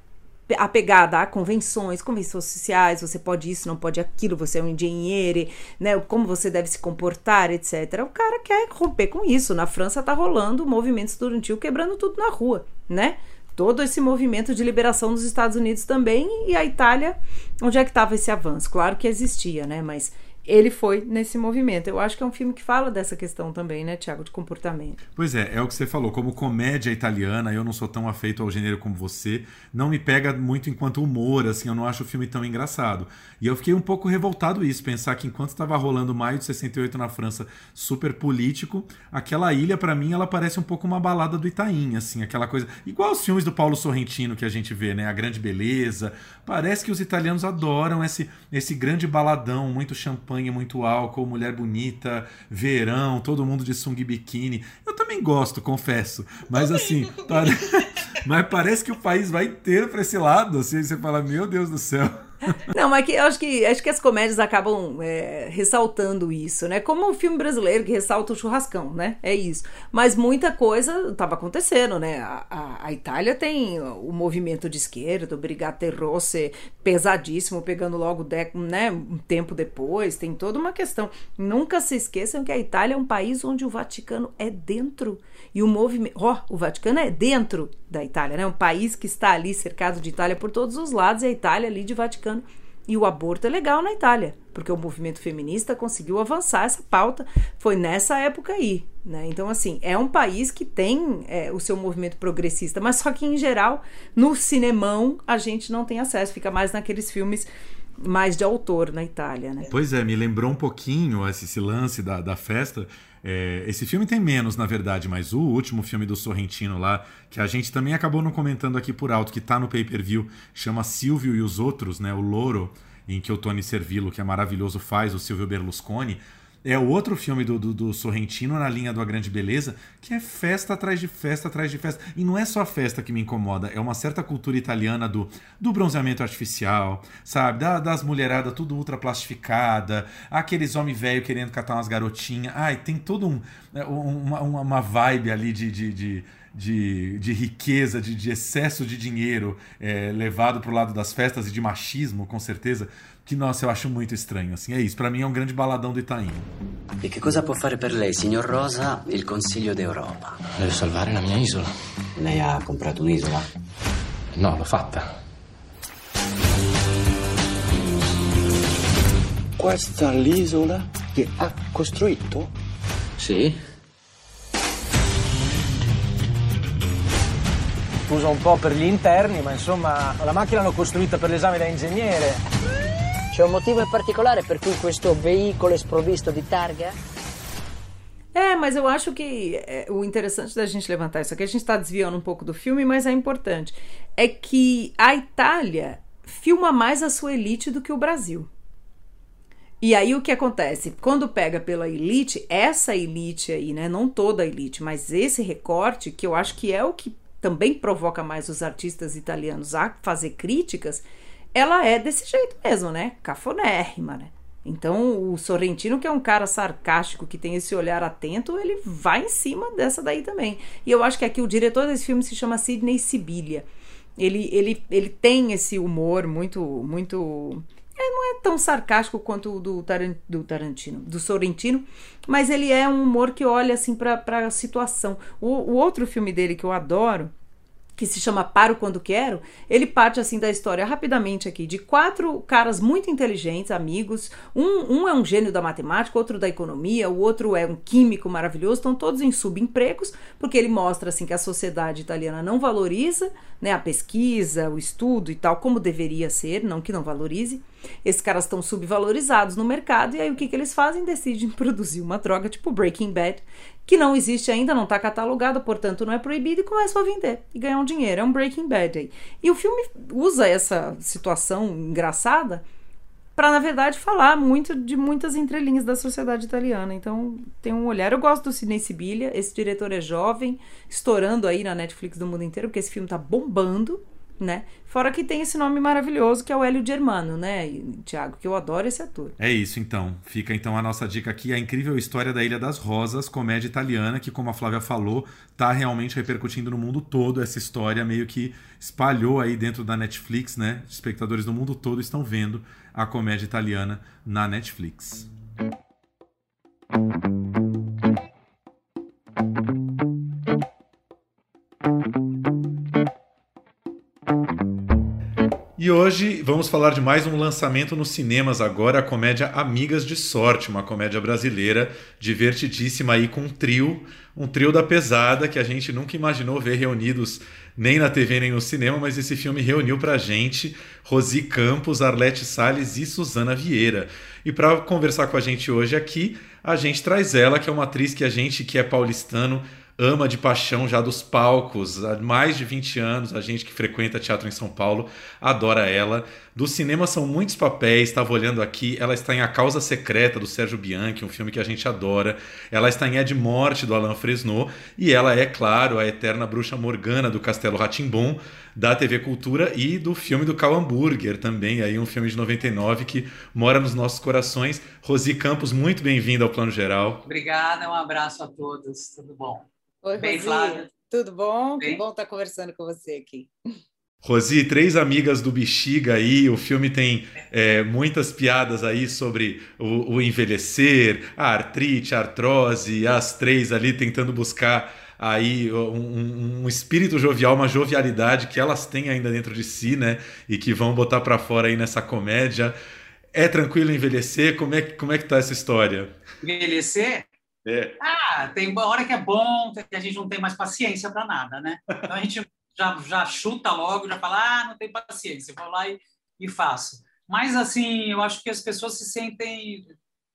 apegada a convenções, convenções sociais, você pode isso, não pode aquilo, você é um engenheiro, né, como você deve se comportar, etc. O cara quer romper com isso. Na França tá rolando o movimento estudantil quebrando tudo na rua, né? Todo esse movimento de liberação dos Estados Unidos também e a Itália, onde é que estava esse avanço? Claro que existia, né, mas ele foi nesse movimento. Eu acho que é um filme que fala dessa questão também, né, Tiago, de comportamento. Pois é, é o que você falou. Como comédia italiana, eu não sou tão afeito ao gênero como você. Não me pega muito enquanto humor, assim, eu não acho o filme tão engraçado. E eu fiquei um pouco revoltado isso, pensar que enquanto estava rolando maio de 68 na França, super político, aquela ilha, para mim, ela parece um pouco uma balada do Itaim, assim, aquela coisa. Igual os filmes do Paulo Sorrentino que a gente vê, né? A Grande Beleza. Parece que os italianos adoram esse, esse grande baladão, muito champanhe champanhe, muito álcool, mulher bonita, verão, todo mundo de sunga e biquíni. Eu também gosto, confesso. Mas assim, mas parece que o país vai inteiro para esse lado. Assim, você fala, meu Deus do céu. Não, mas que, eu acho que, acho que as comédias acabam é, ressaltando isso, né? Como o filme brasileiro que ressalta o churrascão, né? É isso. Mas muita coisa estava acontecendo, né? A, a, a, Itália tem o movimento de esquerda, o Brigate Rosse pesadíssimo, pegando logo de, né, um tempo depois. Tem toda uma questão. Nunca se esqueçam que a Itália é um país onde o Vaticano é dentro. E o movimento. Ó, o Vaticano é dentro da Itália, né? Um país que está ali cercado de Itália por todos os lados e a Itália ali de Vaticano. E o aborto é legal na Itália, porque o movimento feminista conseguiu avançar essa pauta. Foi nessa época aí, né? Então, assim, é um país que tem é, o seu movimento progressista, mas só que, em geral, no cinemão a gente não tem acesso, fica mais naqueles filmes mais de autor na Itália, né? Pois é, me lembrou um pouquinho esse, lance da, da festa. É, esse filme tem menos, na verdade, mas o último filme do Sorrentino lá, que a gente também acabou não comentando aqui por alto, que tá no pay-per-view, chama Silvio e os Outros, né? O Loro, em que o Tony Servillo, que é maravilhoso, faz o Silvio Berlusconi é o outro filme do, do, do, Sorrentino na linha do A Grande Beleza, que é festa atrás de festa atrás de festa. E não é só a festa que me incomoda, é uma certa cultura italiana do, do bronzeamento artificial, sabe? Da, das mulheradas tudo ultra plastificada, aqueles homens velho querendo catar umas garotinhas. Ai, tem todo um, né, uma, uma vibe ali de, de, de de, de riqueza, de, de, excesso de dinheiro é, levado para o lado das festas e de machismo, com certeza, que, nossa, eu acho muito estranho. Assim, é isso, para mim é um grande baladão do Itaim. E che cosa può fare per lei, signor Rosa, il Consiglio d'Europa? Deve salvare la mia isola. Lei ha comprato un'isola? No, l'ho fatta. Questa è l'isola che ha costruito? Sì. scusa un po' per gli interni, ma insomma la macchina l'hanno costruita per l'esame da ingegnere. C'è un motivo in particolare per cui questo veicolo è sprovvisto di targa? É, mas eu acho que é, o interessante da gente levantar isso aqui, a gente está desviando um pouco do filme, mas é importante, é que a Itália filma mais a sua elite do que o Brasil. E aí o que acontece? Quando pega pela elite, essa elite aí, né? Não toda a elite, mas esse recorte, que eu acho que é o que também provoca mais os artistas italianos a fazer críticas, ela é desse jeito mesmo, né? Cafonérrima, né? Então, o Sorrentino, que é um cara sarcástico, que tem esse olhar atento, ele vai em cima dessa daí também. E eu acho que aqui o diretor desse filme se chama Sidney Sibilia. Ele, ele, ele tem esse humor muito, muito é, não é tão sarcástico quanto o do, do Tarantino, do Sorrentino, mas ele é um humor que olha assim para a situação. O, o outro filme dele que eu adoro que se chama Paro Quando Quero, ele parte assim da história rapidamente aqui de quatro caras muito inteligentes, amigos. Um, um é um gênio da matemática, outro da economia, o outro é um químico maravilhoso, estão todos em subempregos, porque ele mostra assim que a sociedade italiana não valoriza né, a pesquisa, o estudo e tal, como deveria ser, não que não valorize. Esses caras estão subvalorizados no mercado e aí o que, que eles fazem? Decidem produzir uma droga tipo Breaking Bad, que não existe ainda, não está catalogada, portanto não é proibido e começam a vender e ganhar um dinheiro. É um Breaking Bad aí. E o filme usa essa situação engraçada para na verdade falar muito de muitas entrelinhas da sociedade italiana. Então tem um olhar. Eu gosto do Sidney Sibilia, esse diretor é jovem, estourando aí na Netflix do mundo inteiro, porque esse filme tá bombando né? Fora que tem esse nome maravilhoso que é o Hélio Germano, né, Tiago? Que eu adoro esse ator. É isso, então. Fica então a nossa dica aqui, a incrível história da Ilha das Rosas, comédia italiana, que, como a Flávia falou, tá realmente repercutindo no mundo todo. Essa história meio que espalhou aí dentro da Netflix, né? Espectadores do mundo todo estão vendo a comédia italiana na Netflix. E hoje vamos falar de mais um lançamento nos cinemas agora, a comédia Amigas de Sorte, uma comédia brasileira divertidíssima aí com um trio, um trio da pesada que a gente nunca imaginou ver reunidos nem na TV nem no cinema, mas esse filme reuniu pra gente Rosi Campos, Arlete Salles e Suzana Vieira. E para conversar com a gente hoje aqui, a gente traz ela, que é uma atriz que a gente que é paulistano ama de paixão já dos palcos, há mais de 20 anos, a gente que frequenta teatro em São Paulo adora ela. Do cinema são muitos papéis, estava olhando aqui, ela está em A Causa Secreta do Sérgio Bianchi, um filme que a gente adora. Ela está em Ed Morte do Alain Fresnot e ela é, claro, a eterna bruxa Morgana do Castelo Ratimbom da TV Cultura e do filme do Cal Hamburger também, aí um filme de 99 que mora nos nossos corações. Rosi Campos, muito bem-vinda ao Plano Geral. Obrigada, um abraço a todos, tudo bom? Oi, bem, Rosi, Flávia? tudo bom? Bem? Que bom estar conversando com você aqui. Rosi, três amigas do Bexiga aí, o filme tem é, muitas piadas aí sobre o, o envelhecer, a artrite, a artrose, as três ali tentando buscar aí um, um, espírito jovial, uma jovialidade que elas têm ainda dentro de si, né? E que vão botar para fora aí nessa comédia. É tranquilo envelhecer? Como é, como é que tá essa história? Envelhecer? É. Ah, tem uma hora que é bom, que a gente não tem mais paciência para nada, né? Então a gente já, já chuta logo, já fala, ah, não tem paciência, vou lá e, e faço. Mas, assim, eu acho que as pessoas se sentem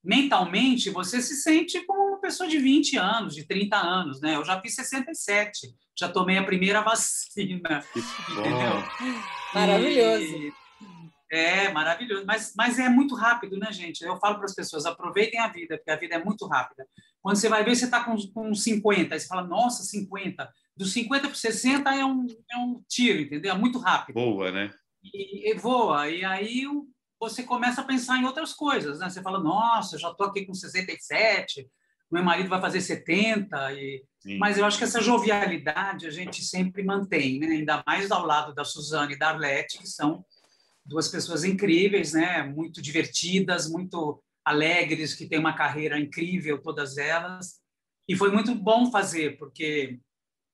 mentalmente, você se sente como uma pessoa de 20 anos, de 30 anos, né? Eu já fiz 67, já tomei a primeira vacina. Entendeu? Maravilhoso. E... É, maravilhoso. Mas, mas é muito rápido, né, gente? Eu falo para as pessoas, aproveitem a vida, porque a vida é muito rápida. Quando você vai ver, você está com, com 50, aí você fala, nossa, 50. Dos 50 para 60 é um, é um tiro, entendeu? É muito rápido. Boa, né? E, e voa. E aí você começa a pensar em outras coisas, né? Você fala, nossa, já estou aqui com 67, meu marido vai fazer 70, e... mas eu acho que essa jovialidade a gente sempre mantém, né? ainda mais ao lado da Suzane e da Arlete, que são duas pessoas incríveis, né? muito divertidas, muito alegres, que têm uma carreira incrível, todas elas. E foi muito bom fazer, porque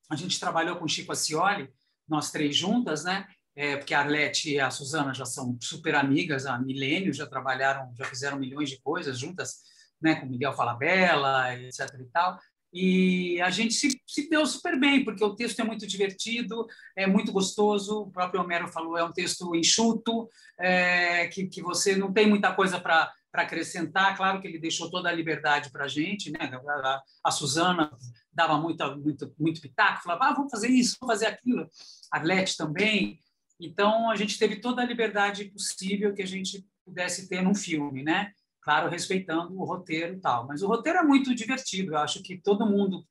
a gente trabalhou com Chico Acioli, nós três juntas, né? é, porque a Arlete e a Suzana já são super amigas há milênios, já trabalharam, já fizeram milhões de coisas juntas, né, com Miguel Falabella, etc e tal. E a gente se, se deu super bem, porque o texto é muito divertido, é muito gostoso. O próprio Homero falou, é um texto enxuto, é, que, que você não tem muita coisa para para acrescentar, claro que ele deixou toda a liberdade para a gente, né? A, a Suzana dava muita, muito, muito pitaco, falava, ah, vamos fazer isso, vamos fazer aquilo. A Arlete também. Então, a gente teve toda a liberdade possível que a gente pudesse ter num filme, né? Claro, respeitando o roteiro e tal. Mas o roteiro é muito divertido. Eu acho que todo mundo,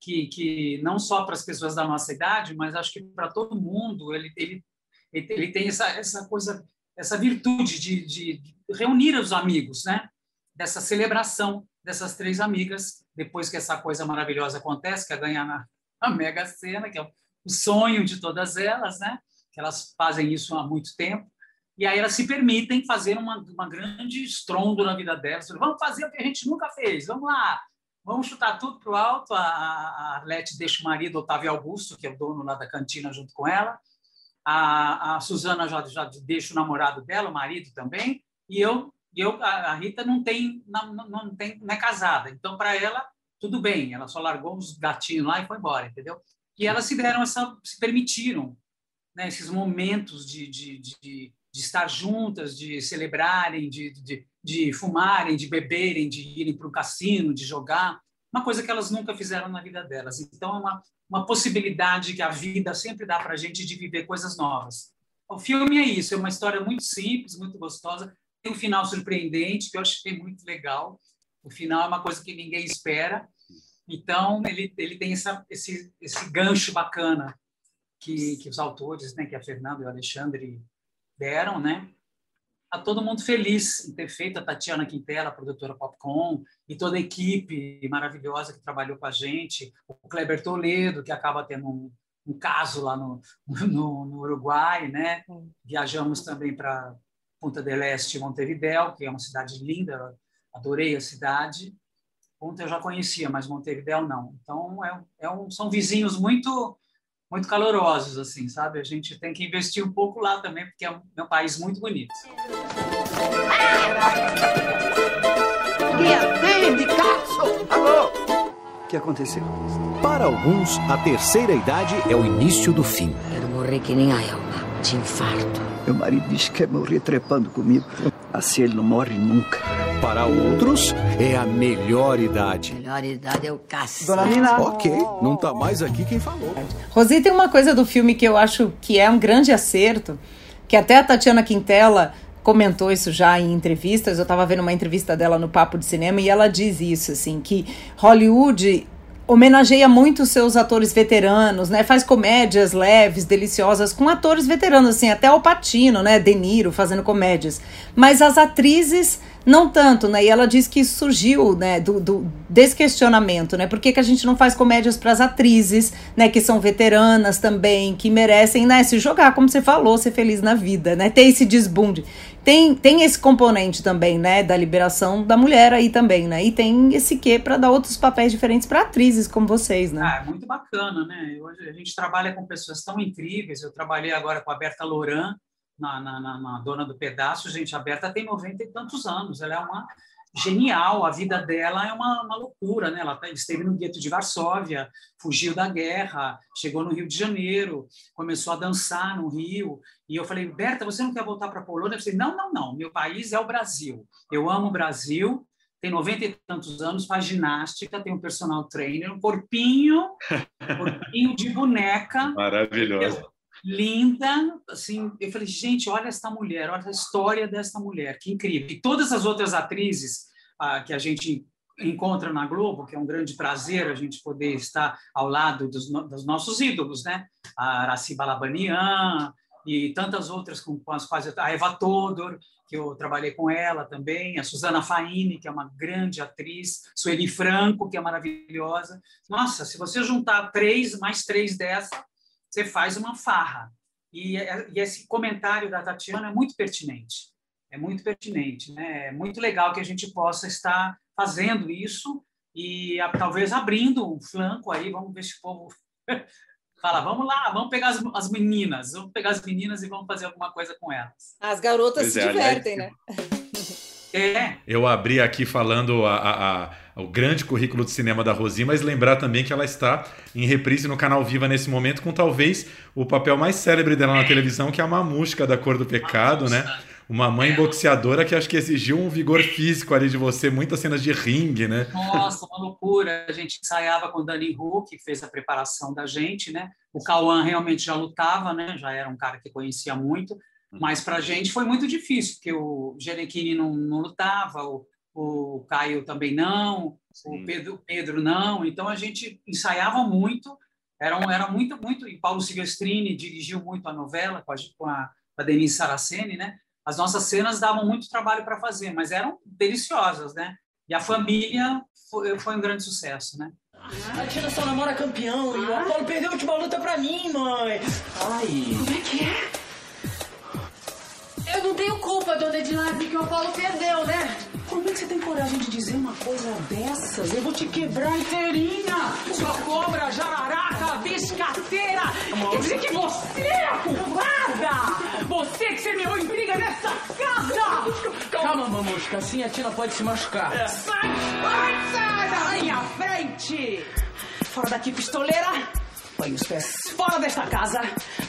que, que não só para as pessoas da nossa idade, mas acho que para todo mundo, ele, ele, ele tem essa, essa coisa, essa virtude de, de reunir os amigos, né? Dessa celebração dessas três amigas, depois que essa coisa maravilhosa acontece, que é ganhar na, na Mega Sena, que é o sonho de todas elas, né? que elas fazem isso há muito tempo, e aí elas se permitem fazer uma, uma grande estrondo na vida delas. Vamos fazer o que a gente nunca fez, vamos lá, vamos chutar tudo para o alto. A, a Arlete deixa o marido, Otávio Augusto, que é o dono lá da cantina, junto com ela. A, a Suzana já, já deixa o namorado dela, o marido também. E eu, eu a, Rita não tem, não, não, tem, não é casada. Então, para ela, tudo bem. Ela só largou os gatinhos lá e foi embora, entendeu? E elas se deram essa, se permitiram né, esses momentos de, de, de, de, estar juntas, de celebrarem, de, de, de fumarem, de beberem, de irem para o cassino, de jogar, uma coisa que elas nunca fizeram na vida delas. Então, é uma, uma possibilidade que a vida sempre dá para a gente de viver coisas novas. O filme é isso, é uma história muito simples, muito gostosa, um final surpreendente, que eu achei muito legal. O final é uma coisa que ninguém espera. Então, ele, ele tem essa, esse, esse gancho bacana que, que os autores, né, que a Fernanda e o Alexandre deram, né, a todo mundo feliz em ter feito a Tatiana Quintela, a produtora Popcom, e toda a equipe maravilhosa que trabalhou com a gente, o Kleber Toledo, que acaba tendo um, um caso lá no, no, no, Uruguai, né? Viajamos também para Punta del Este, Montevideo, que é uma cidade linda, adorei a cidade. Punta eu já conhecia, mas Montevideo não. Então, é, é um, são vizinhos muito muito calorosos, assim, sabe? A gente tem que investir um pouco lá também, porque é um, é um país muito bonito. O que aconteceu? Para alguns, a terceira idade é o início do fim. Quero morrer que nem a Elma, de infarto. Meu marido disse que quer morrer trepando comigo. Assim ele não morre nunca. Para outros, é a melhor idade. Melhor idade é o cacete. Dona Nina. Ok, não tá mais aqui quem falou. Rosi, tem uma coisa do filme que eu acho que é um grande acerto, que até a Tatiana Quintela comentou isso já em entrevistas. Eu estava vendo uma entrevista dela no Papo de Cinema e ela diz isso, assim, que Hollywood homenageia muito os seus atores veteranos, né? Faz comédias leves, deliciosas com atores veteranos, assim, até o Patino, né? De Niro fazendo comédias. Mas as atrizes não tanto, né? E ela diz que surgiu, né, do, do desse questionamento, né? Por que, que a gente não faz comédias para as atrizes, né, que são veteranas também, que merecem, né, se jogar, como você falou, ser feliz na vida, né? Ter esse desbunde. Tem, tem esse componente também, né, da liberação da mulher aí também, né? E tem esse quê para dar outros papéis diferentes para atrizes como vocês, né? Ah, é muito bacana, né? Hoje a gente trabalha com pessoas tão incríveis. Eu trabalhei agora com a Berta Loran, na, na, na, na, dona do pedaço, gente, a Berta tem 90 e tantos anos, ela é uma genial, a vida dela é uma, uma loucura, né? Ela tá, esteve no gueto de Varsóvia, fugiu da guerra, chegou no Rio de Janeiro, começou a dançar no Rio, e eu falei, Berta, você não quer voltar para a Polônia? Eu falei, não, não, não, meu país é o Brasil, eu amo o Brasil, tem 90 e tantos anos, faz ginástica, tem um personal trainer, um corpinho, um corpinho de boneca. Maravilhoso linda, assim, eu falei, gente, olha esta mulher, olha a história desta mulher, que incrível. E todas as outras atrizes ah, que a gente encontra na Globo, que é um grande prazer a gente poder estar ao lado dos, dos nossos ídolos, né? A Araci Balabanian e tantas outras com, com as quais eu, a Eva Todor, que eu trabalhei com ela também, a Suzana Faini, que é uma grande atriz, Sueli Franco, que é maravilhosa. Nossa, se você juntar três mais três dessa, você faz uma farra. E, e, esse comentário da Tatiana é muito pertinente. É muito pertinente, né? É muito legal que a gente possa estar fazendo isso e a, talvez abrindo um flanco aí, vamos ver se o povo fala, vamos lá, vamos pegar as, as, meninas, vamos pegar as meninas e vamos fazer alguma coisa com elas. As garotas pois se é, divertem, aliás, né? É. Eu abri aqui falando a, a, a, o grande currículo de cinema da Rosi, mas lembrar também que ela está em reprise no canal Viva nesse momento, com talvez o papel mais célebre dela na televisão, que é a Mamusca da Cor do Pecado, né? Uma mãe boxeadora que acho que exigiu um vigor físico ali de você, muitas cenas de ringue, né? Nossa, uma loucura. A gente ensaiava com o Dani Hu, que fez a preparação da gente, né? O Cauã realmente já lutava, né? Já era um cara que conhecia muito. Mas para a gente foi muito difícil, porque o Gerequini não, não lutava, o, o Caio também não, Sim. o Pedro, Pedro não. Então a gente ensaiava muito, era, era muito, muito. E Paulo Silvestrini dirigiu muito a novela com a, com a, com a Denise Saraceni, né? As nossas cenas davam muito trabalho para fazer, mas eram deliciosas, né? E a família foi, foi um grande sucesso, né? A Tina só namora campeão e o Apolo perdeu a última luta pra mim, mãe. Ai. Como é que é? Eu não tenho culpa, dona Edilard, que o Apolo perdeu, né? Como é que você tem coragem de dizer uma coisa dessas? Eu vou te quebrar inteirinha! Sua cobra, jararaca, biscateira! Quer dizer que você é a culpada! Você que semeou intriga nessa casa! Calma, mamusca, assim a Tina pode se machucar. É. Sai, sai, sai da minha frente! Fora daqui, pistoleira! Põe os pés fora desta casa!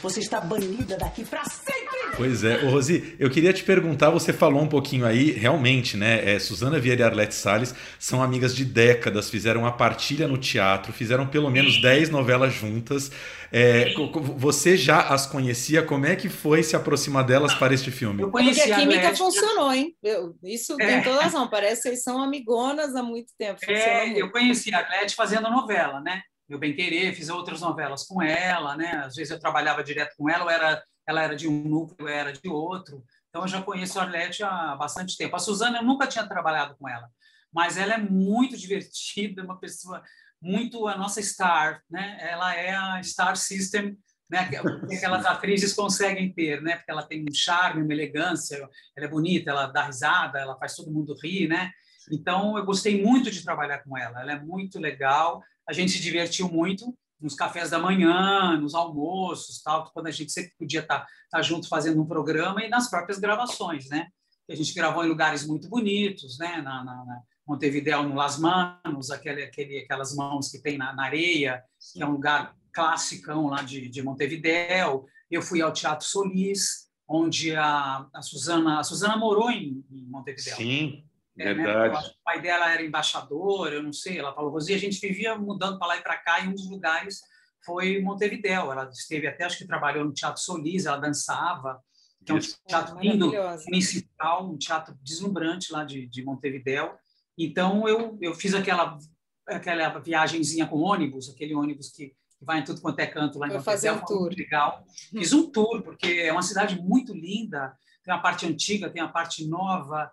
Você está banida daqui pra sempre! Pois é, Ô, Rosi, eu queria te perguntar, você falou um pouquinho aí, realmente, né? É, Suzana Vieira e Arlete Salles são amigas de décadas, fizeram uma partilha no teatro, fizeram pelo menos 10 novelas juntas. É, você já as conhecia? Como é que foi se aproximar delas para este filme? Eu conheci Porque a química funcionou, hein? Eu, isso é. tem toda razão. Parece que eles são amigonas há muito tempo. É, eu conheci a Arlete fazendo novela, né? Meu Bem Querer, fiz outras novelas com ela, né? Às vezes eu trabalhava direto com ela, ou era ela era de um núcleo, eu era de outro. Então eu já conheço a Arlete há bastante tempo. A Suzana eu nunca tinha trabalhado com ela, mas ela é muito divertida, uma pessoa muito a nossa star, né? Ela é a star system, né? Que aquelas atrizes conseguem ter, né? Porque ela tem um charme, uma elegância, ela é bonita, ela dá risada, ela faz todo mundo rir, né? Então eu gostei muito de trabalhar com ela. Ela é muito legal. A gente se divertiu muito nos cafés da manhã, nos almoços, tal, quando a gente sempre podia estar, tá, estar tá junto fazendo um programa e nas próprias gravações, né? A gente gravou em lugares muito bonitos, né? Na, na, na Montevideo, no Las Manos, aquele, aquele, aquelas mãos que tem na, na areia, que é um lugar classicão lá de, de Montevideo. Eu fui ao Teatro Solis, onde a, a Suzana, a Suzana morou em, em Montevideo. Sim. É, né? Verdade. O pai dela era embaixador, eu não sei. Ela falou, Rosi, a gente vivia mudando para lá e para cá, e um dos lugares foi Montevidéu. Ela esteve até, acho que trabalhou no Teatro Solis, ela dançava, que é um Isso. teatro lindo, municipal, um teatro deslumbrante lá de, de Montevidéu. Então, eu, eu fiz aquela, aquela viagenzinha com ônibus, aquele ônibus que, vai em tudo quanto é canto lá em Foi fazer Montevidéu. um tour. legal. Fiz um tour, porque é uma cidade muito linda, tem a parte antiga, tem a parte nova.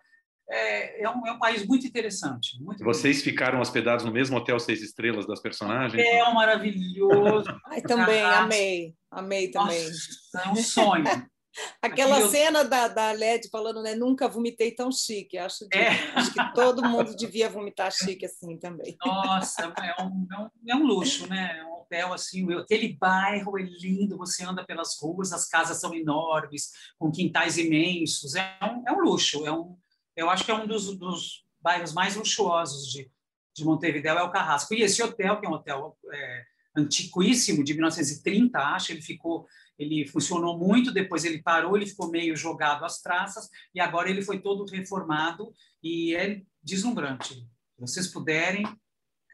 É, é, um, é um país muito interessante. Muito Vocês ficaram hospedados no mesmo hotel seis estrelas das personagens? É um maravilhoso. Ai, também, amei. Amei também. Nossa, é um sonho. Aquela Aquilo- cena da, da Led falando, né? Nunca vomitei tão chique. Acho, de- acho que todo mundo devia vomitar chique assim também. Nossa, é um, é um, é um luxo, né? É um hotel assim, aquele bairro é lindo, você anda pelas ruas, as casas são enormes, com quintais imensos, é um, é um luxo, é um, eu acho que é um dos, dos bairros mais luxuosos de, de Montevidéu, é o Carrasco. E esse hotel, que é um hotel é, antiquíssimo, de 1930, acho, ele ficou, ele funcionou muito, depois ele parou, ele ficou meio jogado às traças, e agora ele foi todo reformado, e é deslumbrante. Se vocês puderem,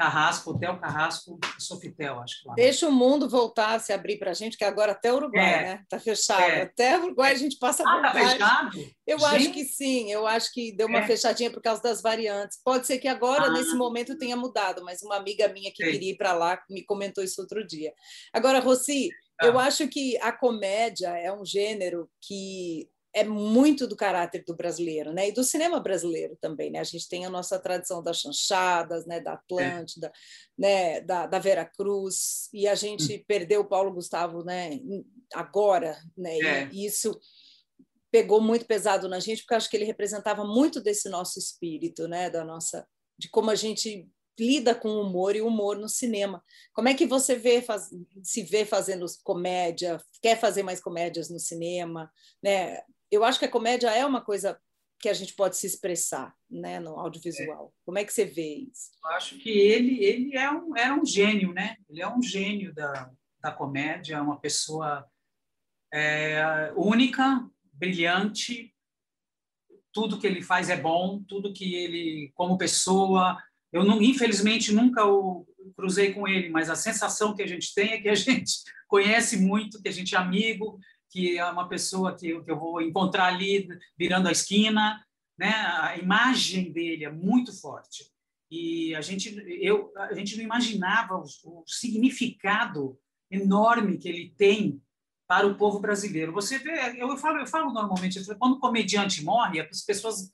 Carrasco, Hotel Carrasco, Sofitel, acho que lá. Deixa o mundo voltar a se abrir para a gente, que agora até o Uruguai, É. né? Está fechado. É. Até o Uruguai a gente passa Ah, tá vontade. fechado? Eu Gente. acho que sim, eu acho que deu uma É. fechadinha por causa das variantes. Pode ser que agora, Ah. nesse momento, tenha mudado, mas uma amiga minha que Sei. queria ir para lá me comentou isso outro dia. Agora, Rossi, Ah. eu acho que a comédia é um gênero que é muito do caráter do brasileiro, né? E do cinema brasileiro também, né? A gente tem a nossa tradição das chanchadas, né? Da Atlântida, né? Da, da Vera Cruz, e a gente perdeu o Paulo Gustavo, né? Agora, né? É. E isso pegou muito pesado na gente, porque acho que ele representava muito desse nosso espírito, né? Da nossa, de como a gente lida com o humor e o humor no cinema. Como é que você vê faz, se vê fazendo comédia? Quer fazer mais comédias no cinema? Né? Eu acho que a comédia é uma coisa que a gente pode se expressar, né, no audiovisual. Como é que você vê isso? Eu acho que ele, ele é um, era um gênio, né? Ele é um gênio da, da comédia, é uma pessoa é, única, brilhante. Tudo que ele faz é bom, tudo que ele, como pessoa, eu não, infelizmente nunca o cruzei com ele, mas a sensação que a gente tem é que a gente conhece muito, que a gente é amigo, que é uma pessoa que, que eu vou encontrar ali virando a esquina, né? A imagem dele é muito forte e a gente eu a gente não imaginava o, o significado enorme que ele tem para o povo brasileiro. Você vê, eu falo, eu falo normalmente, eu falo, quando o comediante morre, as pessoas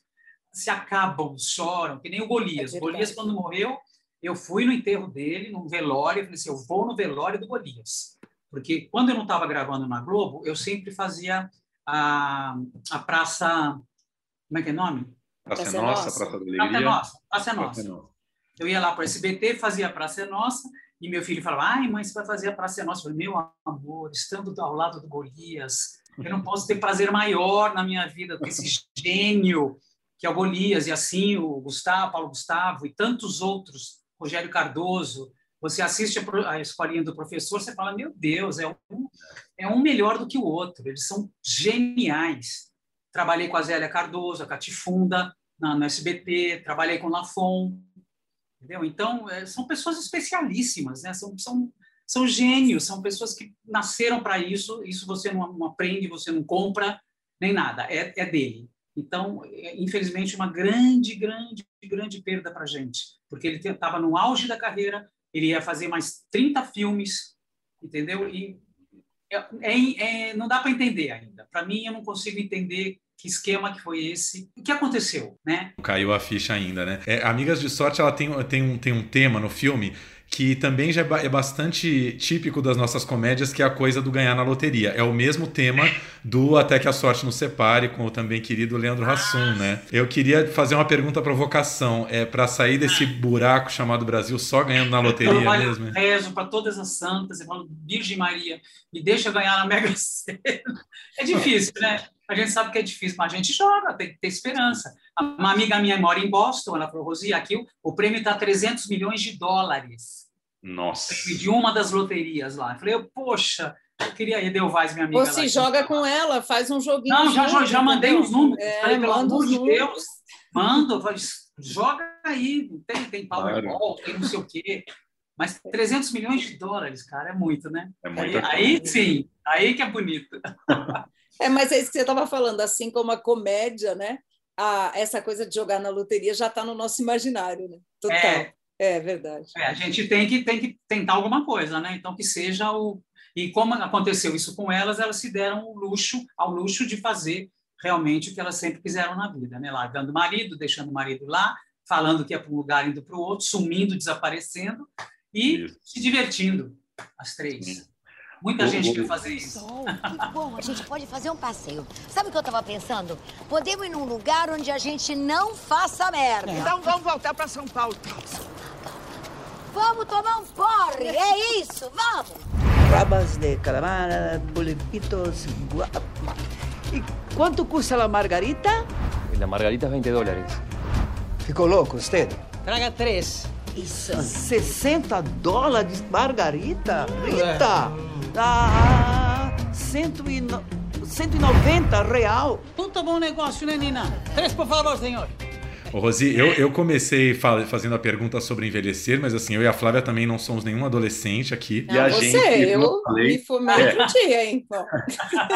se acabam, choram, que nem o Golias. É o Golias, quando morreu, eu fui no enterro dele, num velório, eu falei assim, eu vou no velório do Golias. Porque quando eu não estava gravando na Globo, eu sempre fazia a, a Praça... Como é que é o nome? Praça, Praça é Nossa, Nossa. Praça da Praça é Alegria. Nossa. Praça é Praça é Nossa. Nossa. Eu ia lá para o SBT, fazia a Praça é Nossa, e meu filho falava, ai, mãe, você vai fazer a Praça é Nossa. Eu falei, meu amor, estando ao lado do Golias, eu não posso ter prazer maior na minha vida do que esse gênio que é o Golias, e assim o Gustavo, Paulo Gustavo e tantos outros, Rogério Cardoso. Você assiste a escolinha do professor, você fala, meu Deus, é um, é um melhor do que o outro, eles são geniais. Trabalhei com a Zélia Cardoso, a Catifunda, na, no SBT, trabalhei com Lafon, entendeu? Então, é, são pessoas especialíssimas, né? São, são, são gênios, são pessoas que nasceram para isso, isso você não, não aprende, você não compra, nem nada, é, é dele. Então, é, infelizmente, uma grande, grande, grande perda para a gente, porque ele estava no auge da carreira, ele ia fazer mais 30 filmes, entendeu? E é, é- é- não dá para entender ainda. Para mim, eu não consigo entender que esquema que foi esse. O que aconteceu, né? Caiu a ficha ainda, né? É, Amigas de Sorte, ela tem, tem, um, tem um tema no filme que também já é é bastante típico das nossas comédias, que é a coisa do ganhar na loteria. É o mesmo tema do Até que a Sorte nos separe, com o também querido Leandro Hassum, né? Eu queria fazer uma pergunta provocação. É para sair desse buraco chamado Brasil só ganhando na loteria eu mesmo? é? rezo para todas as santas, eu falo, Virgem Maria, me deixa ganhar na Mega Sena. É difícil, né? A gente sabe que é difícil, mas a gente joga, tem que ter esperança. Uma amiga minha mora em Boston, ela falou, Rosi, aqui o, o prêmio está 300 milhões de dólares. Nossa. De uma das loterias lá. Eu falei, poxa, eu queria ir, Delvaz, minha amiga. Você lá. joga com ela, faz um joguinho. Não, já, junto, já mandei os números. É, falei, pelo manda amor os de números. Deus, manda. joga aí, tem, tem Powerball, claro. tem não sei o quê. Mas 300 milhões de dólares, cara, é muito, né? É muito aí, aí sim, aí que é bonito. É, mas é isso que você estava falando, assim como a comédia, né? A, essa coisa de jogar na loteria já está no nosso imaginário, né? Total. É, é verdade. É, a gente tem que, tem que tentar alguma coisa, né? Então, que seja o. E como aconteceu isso com elas, elas se deram o luxo, ao luxo de fazer realmente o que elas sempre quiseram na vida, né? Largando o marido, deixando o marido lá, falando que ia para um lugar, indo para o outro, sumindo, desaparecendo e isso. se divertindo, as três. Sim. Muita gente quer fazer isso. que bom, a gente pode fazer um passeio. Sabe o que eu estava pensando? Podemos ir num lugar onde a gente não faça merda. Então vamos voltar para São Paulo. Vamos tomar um porre, é isso, vamos! Rabas de calamar, polipitos, guap. E quanto custa a margarita? La margarita 20 dólares. Ficou louco, você? Traga três. Isso. 60 dólares margarita? Rita! Dá 190 real. Muito bom negócio, né, Nina? Três, por favor, senhor. Ô, Rosi, eu, eu comecei fazendo a pergunta sobre envelhecer, mas assim, eu e a Flávia também não somos nenhum adolescente aqui. Não, e a você, gente, eu falei, me fumei é, outro dia, então.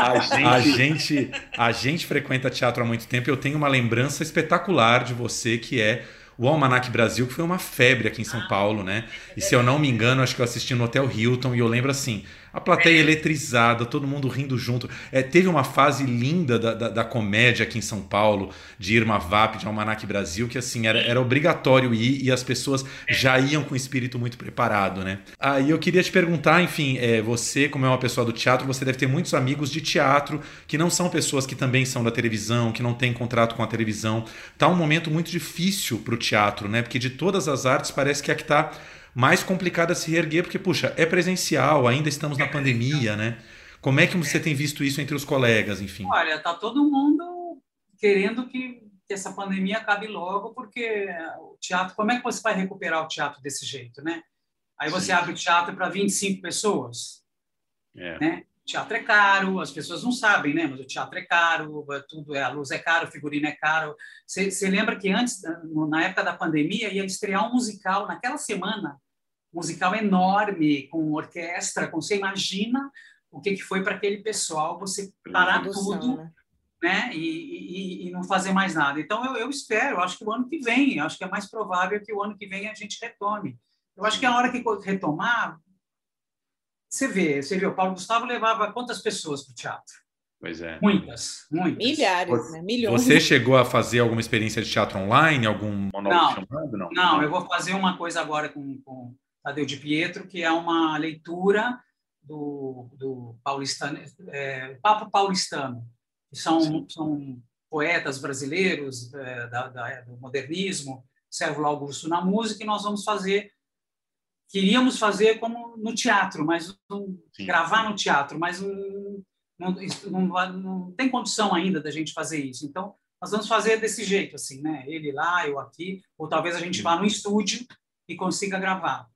A gente... a gente, a gente frequenta teatro há muito tempo e eu tenho uma lembrança espetacular de você, que é o Almanac Brasil, que foi uma febre aqui em São Paulo, né? E se eu não me engano, acho que eu assisti no Hotel Hilton e eu lembro assim, a plateia eletrizada, todo mundo rindo junto. É, teve uma fase linda da, da, da, comédia aqui em São Paulo, de Irma Vap, de Almanac Brasil, que assim, era, era obrigatório ir e as pessoas já iam com o espírito muito preparado, né? Aí eu queria te perguntar, enfim, é, você, como é uma pessoa do teatro, você deve ter muitos amigos de teatro que não são pessoas que também são da televisão, que não têm contrato com a televisão. Tá um momento muito difícil para o teatro, né? Porque de todas as artes parece que é que tá mais complicado a se reerguer, porque, puxa, é presencial, ainda estamos na pandemia, né? Como é que você tem visto isso entre os colegas, enfim? Olha, tá todo mundo querendo que, que essa pandemia acabe logo, porque o teatro, como é que você vai recuperar o teatro desse jeito, né? Aí você Sim. abre o teatro para 25 pessoas, é. né? Teatro é caro, as pessoas não sabem, né? Mas o teatro é caro, é tudo é, a luz é caro, o figurino é caro. Você lembra que antes, na época da pandemia, ia estrear um musical naquela semana, musical enorme, com orquestra, com você imagina o que, que foi para aquele pessoal você parar tudo, né? né? E, e, e, não fazer mais nada. Então eu, eu espero, eu acho que o ano que vem, acho que é mais provável que o ano que vem a gente retome. Eu acho que a hora que retomar, você vê, você vê, o Paulo Gustavo levava quantas pessoas para o teatro? Pois é. Muitas, muitas. Milhares, você, né? Milhões. Você chegou a fazer alguma experiência de teatro online, algum monólogo chamado? Não, não, eu vou fazer uma coisa agora com, com Tadeu de Pietro, que é uma leitura do, do paulistano, é, Papo Paulistano, que são, são poetas brasileiros é, da, da, do modernismo, Sérgio Augusto na música, e nós vamos fazer queríamos fazer como no teatro, mas um, gravar no teatro, mas um, não, não, não, tem condição ainda da gente fazer isso. Então, nós vamos fazer desse jeito, assim, né? Ele lá, eu aqui, ou talvez a gente vá no estúdio e consiga gravar.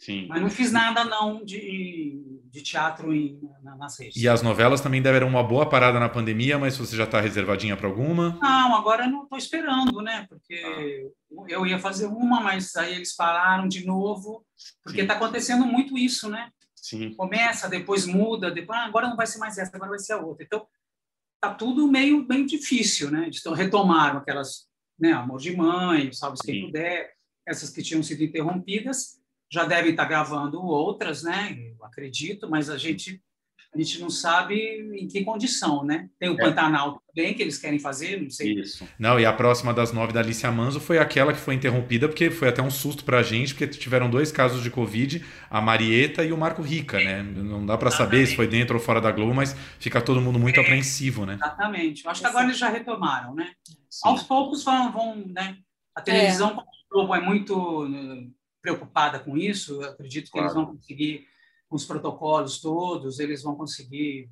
Sim. Mas não fiz nada não de, de teatro em, na, nas redes. E as novelas também deram uma boa parada na pandemia, mas você já está reservadinha para alguma? Não, agora não estou esperando, né? Porque ah. eu ia fazer uma, mas aí eles pararam de novo, porque está acontecendo muito isso, né? Sim. Começa, depois muda, depois ah, agora não vai ser mais essa, agora vai ser a outra. Então tá tudo meio bem difícil, né? Então retomaram aquelas, né? Amor de mãe, salve quem puder, essas que tinham sido interrompidas já devem estar gravando outras, né? Eu acredito, mas a gente a gente não sabe em que condição, né? Tem o é. Pantanal também que eles querem fazer, não sei. Isso. Não, e a próxima das nove da Alicia Manso foi aquela que foi interrompida, porque foi até um susto para a gente, porque tiveram dois casos de Covid, a Marieta e o Marco Rica, né? Não dá para saber se foi dentro ou fora da Globo, mas fica todo mundo muito apreensivo, né? Exatamente. Eu acho que agora eles já retomaram, né? Sim. Aos poucos vão, vão né? A televisão, é. a Globo é muito preocupada com isso. Eu acredito que claro. eles vão conseguir, com os protocolos todos, eles vão conseguir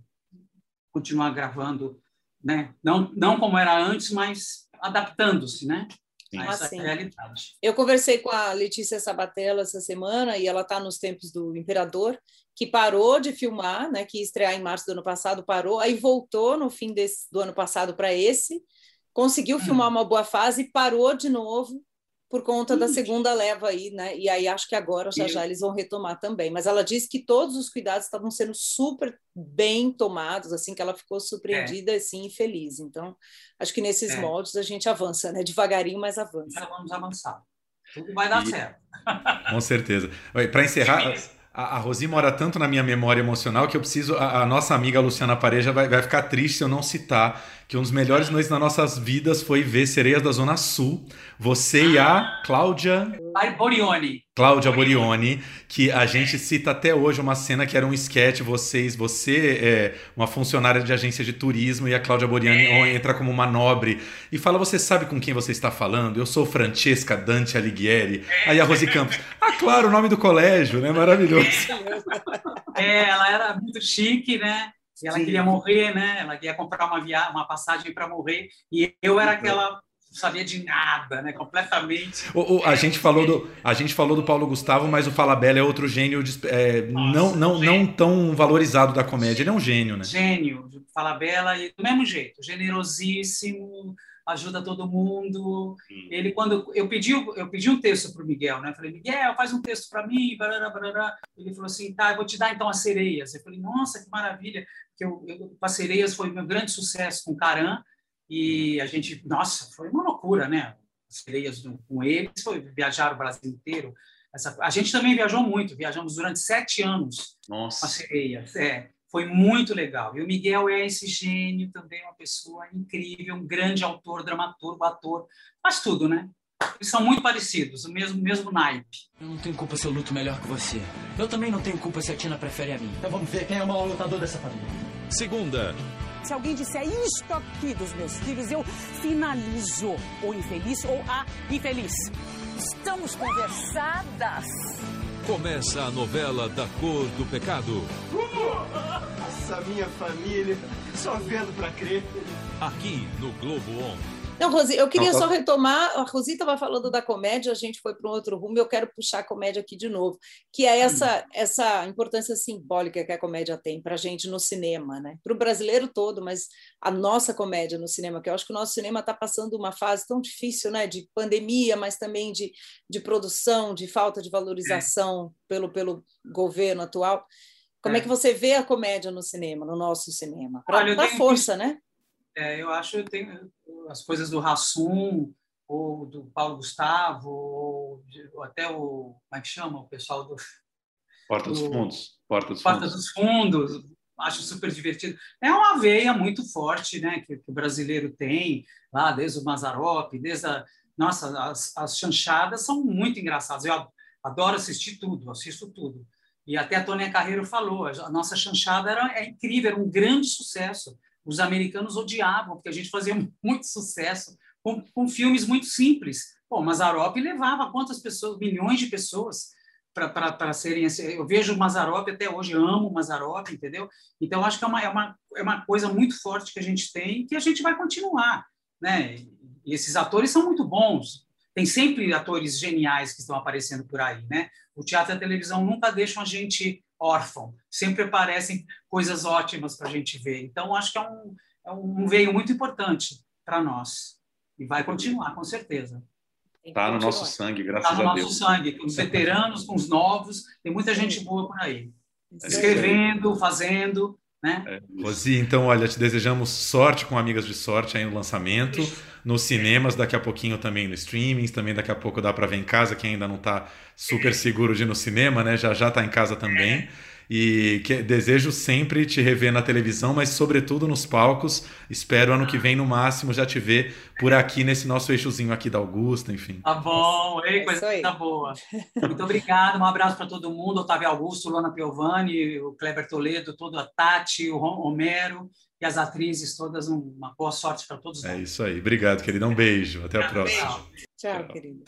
continuar gravando, né? Não, não como era antes, mas adaptando-se, né? Sim. essa assim. realidade. Eu conversei com a Letícia Sabatella essa semana e ela está nos tempos do Imperador, que parou de filmar, né? Que ia estrear em março do ano passado, parou, aí voltou no fim desse, do ano passado para esse, conseguiu hum. filmar uma boa fase e parou de novo por conta da segunda leva aí, né? E aí acho que agora já já eles vão retomar também. Mas ela disse que todos os cuidados estavam sendo super bem tomados, assim que ela ficou surpreendida, é. assim, e feliz. Então, acho que nesses é. moldes a gente avança, né? Devagarinho, mas avança. Já vamos avançar. Tudo vai dar e... certo. Com certeza. Para encerrar, a, a Rosi mora tanto na minha memória emocional que eu preciso. A, a nossa amiga Luciana Pareja vai, vai ficar triste se eu não citar que um dos melhores noites das nossas vidas foi ver Sereias da Zona Sul. Você e a Cláudia. Borioni. Cláudia Borioni, que a gente cita até hoje uma cena que era um sketch, vocês, você é uma funcionária de agência de turismo e a Cláudia Borioni é. entra como uma nobre e fala: Você sabe com quem você está falando? Eu sou Francesca Dante Alighieri. É. Aí a Rosi Campos, ah, claro, o nome do colégio, né? Maravilhoso. É, ela era muito chique, né? E ela Sim. queria morrer, né? Ela queria comprar uma viagem, uma passagem para morrer. E eu era aquela sabia de nada, né? Completamente. O, o, a, gente falou do, a gente falou do Paulo Gustavo, mas o Falabella é outro gênio é, Nossa, não, não, gênio. não tão valorizado da comédia. Ele é um gênio, né? Gênio, Falabella, e do mesmo jeito, generosíssimo, ajuda todo mundo. Hum. Ele, quando eu pedi, eu pedi um texto para o Miguel, né? Eu falei, Miguel, faz um texto para mim, barará, barará. Ele falou assim, tá, eu vou te dar então as sereias. Eu falei, nossa, que maravilha que eu, eu Parceireias foi meu grande sucesso com Caran e a gente, nossa, foi uma loucura, né? Parceireias com eles, foi viajar o Brasil inteiro. Essa, a gente também viajou muito, viajamos durante sete anos. Nossa. Parceireias, é, foi muito legal. E o Miguel é esse gênio também, uma pessoa incrível, um grande autor, dramaturgo, ator, faz tudo, né? Eles são muito parecidos, o mesmo, mesmo naipe. Eu não tenho culpa se eu luto melhor que você. Eu também não tenho culpa se a Tina prefere a mim. Então vamos ver quem é o maior lutador dessa família. Segunda. Se alguém disser isto aqui dos meus filhos, eu finalizo o infeliz ou a infeliz. Estamos conversadas. Começa a novela da cor do pecado. Essa minha família, só vendo pra crer. Aqui no Globo On. Não, Rosi, eu queria só retomar. A Rosi estava falando da comédia, a gente foi para um outro rumo. Eu quero puxar a comédia aqui de novo, que é essa hum. essa importância simbólica que a comédia tem para a gente no cinema, né? Para o brasileiro todo, mas a nossa comédia no cinema, que eu acho que o nosso cinema está passando uma fase tão difícil, né? De pandemia, mas também de, de produção, de falta de valorização é. pelo pelo governo atual. Como é. é. que você vê a comédia no cinema, no nosso cinema? Para força, né? É, eu acho que tem as coisas do Rassum, ou do Paulo Gustavo, ou, ou, até o. Como é que chama o pessoal do. Porta dos Fundos. Porta dos Porta Fundos. dos Fundos. Acho super divertido. É uma veia muito forte né, que, que o brasileiro tem, lá desde o Mazarop, desde a. Nossa, as, as chanchadas são muito engraçadas. Eu adoro assistir tudo, assisto tudo. E até a Tônia Carreiro falou, a nossa chanchada era, é incrível, era um grande sucesso os americanos odiavam, porque a gente fazia muito sucesso com, com filmes muito simples. Pô, Mazarop levava quantas pessoas, milhões de pessoas para serem. Eu vejo o Mazarop até hoje, amo o Mazarop, entendeu? Então, acho que é uma, é, uma, é uma coisa muito forte que a gente tem que a gente vai continuar. Né? E esses atores são muito bons. Tem sempre atores geniais que estão aparecendo por aí. Né? O teatro e a televisão nunca deixam a gente órfão. Sempre aparecem coisas ótimas para a gente ver. Então, acho que é um, é um veio muito importante para nós. E vai continuar, com certeza. Está no nosso sangue, graças tá a Deus. Está no nosso sangue, com os veteranos, com os novos. Tem muita gente boa por aí. Escrevendo, fazendo. Né? É. Rosi, então, olha, te desejamos sorte com Amigas de Sorte aí no lançamento, nos cinemas, daqui a pouquinho também no streaming, também daqui a pouco dá para ver em casa, quem ainda não está super seguro de ir no cinema, né? Já já está em casa também. É. E que, desejo sempre te rever na televisão, mas sobretudo nos palcos. Espero ano que vem, no máximo, já te ver por aqui nesse nosso eixozinho aqui da Augusta, enfim. Tá bom, Ei, coisa tá boa. Muito obrigado, um abraço para todo mundo, Otávio Augusto, Luana Piovani, o Kleber Toledo, toda a Tati, o Romero e as atrizes todas, uma boa sorte para todos É isso aí. Obrigado, querido. Um beijo. Até a próxima. Tchau, Tchau querido.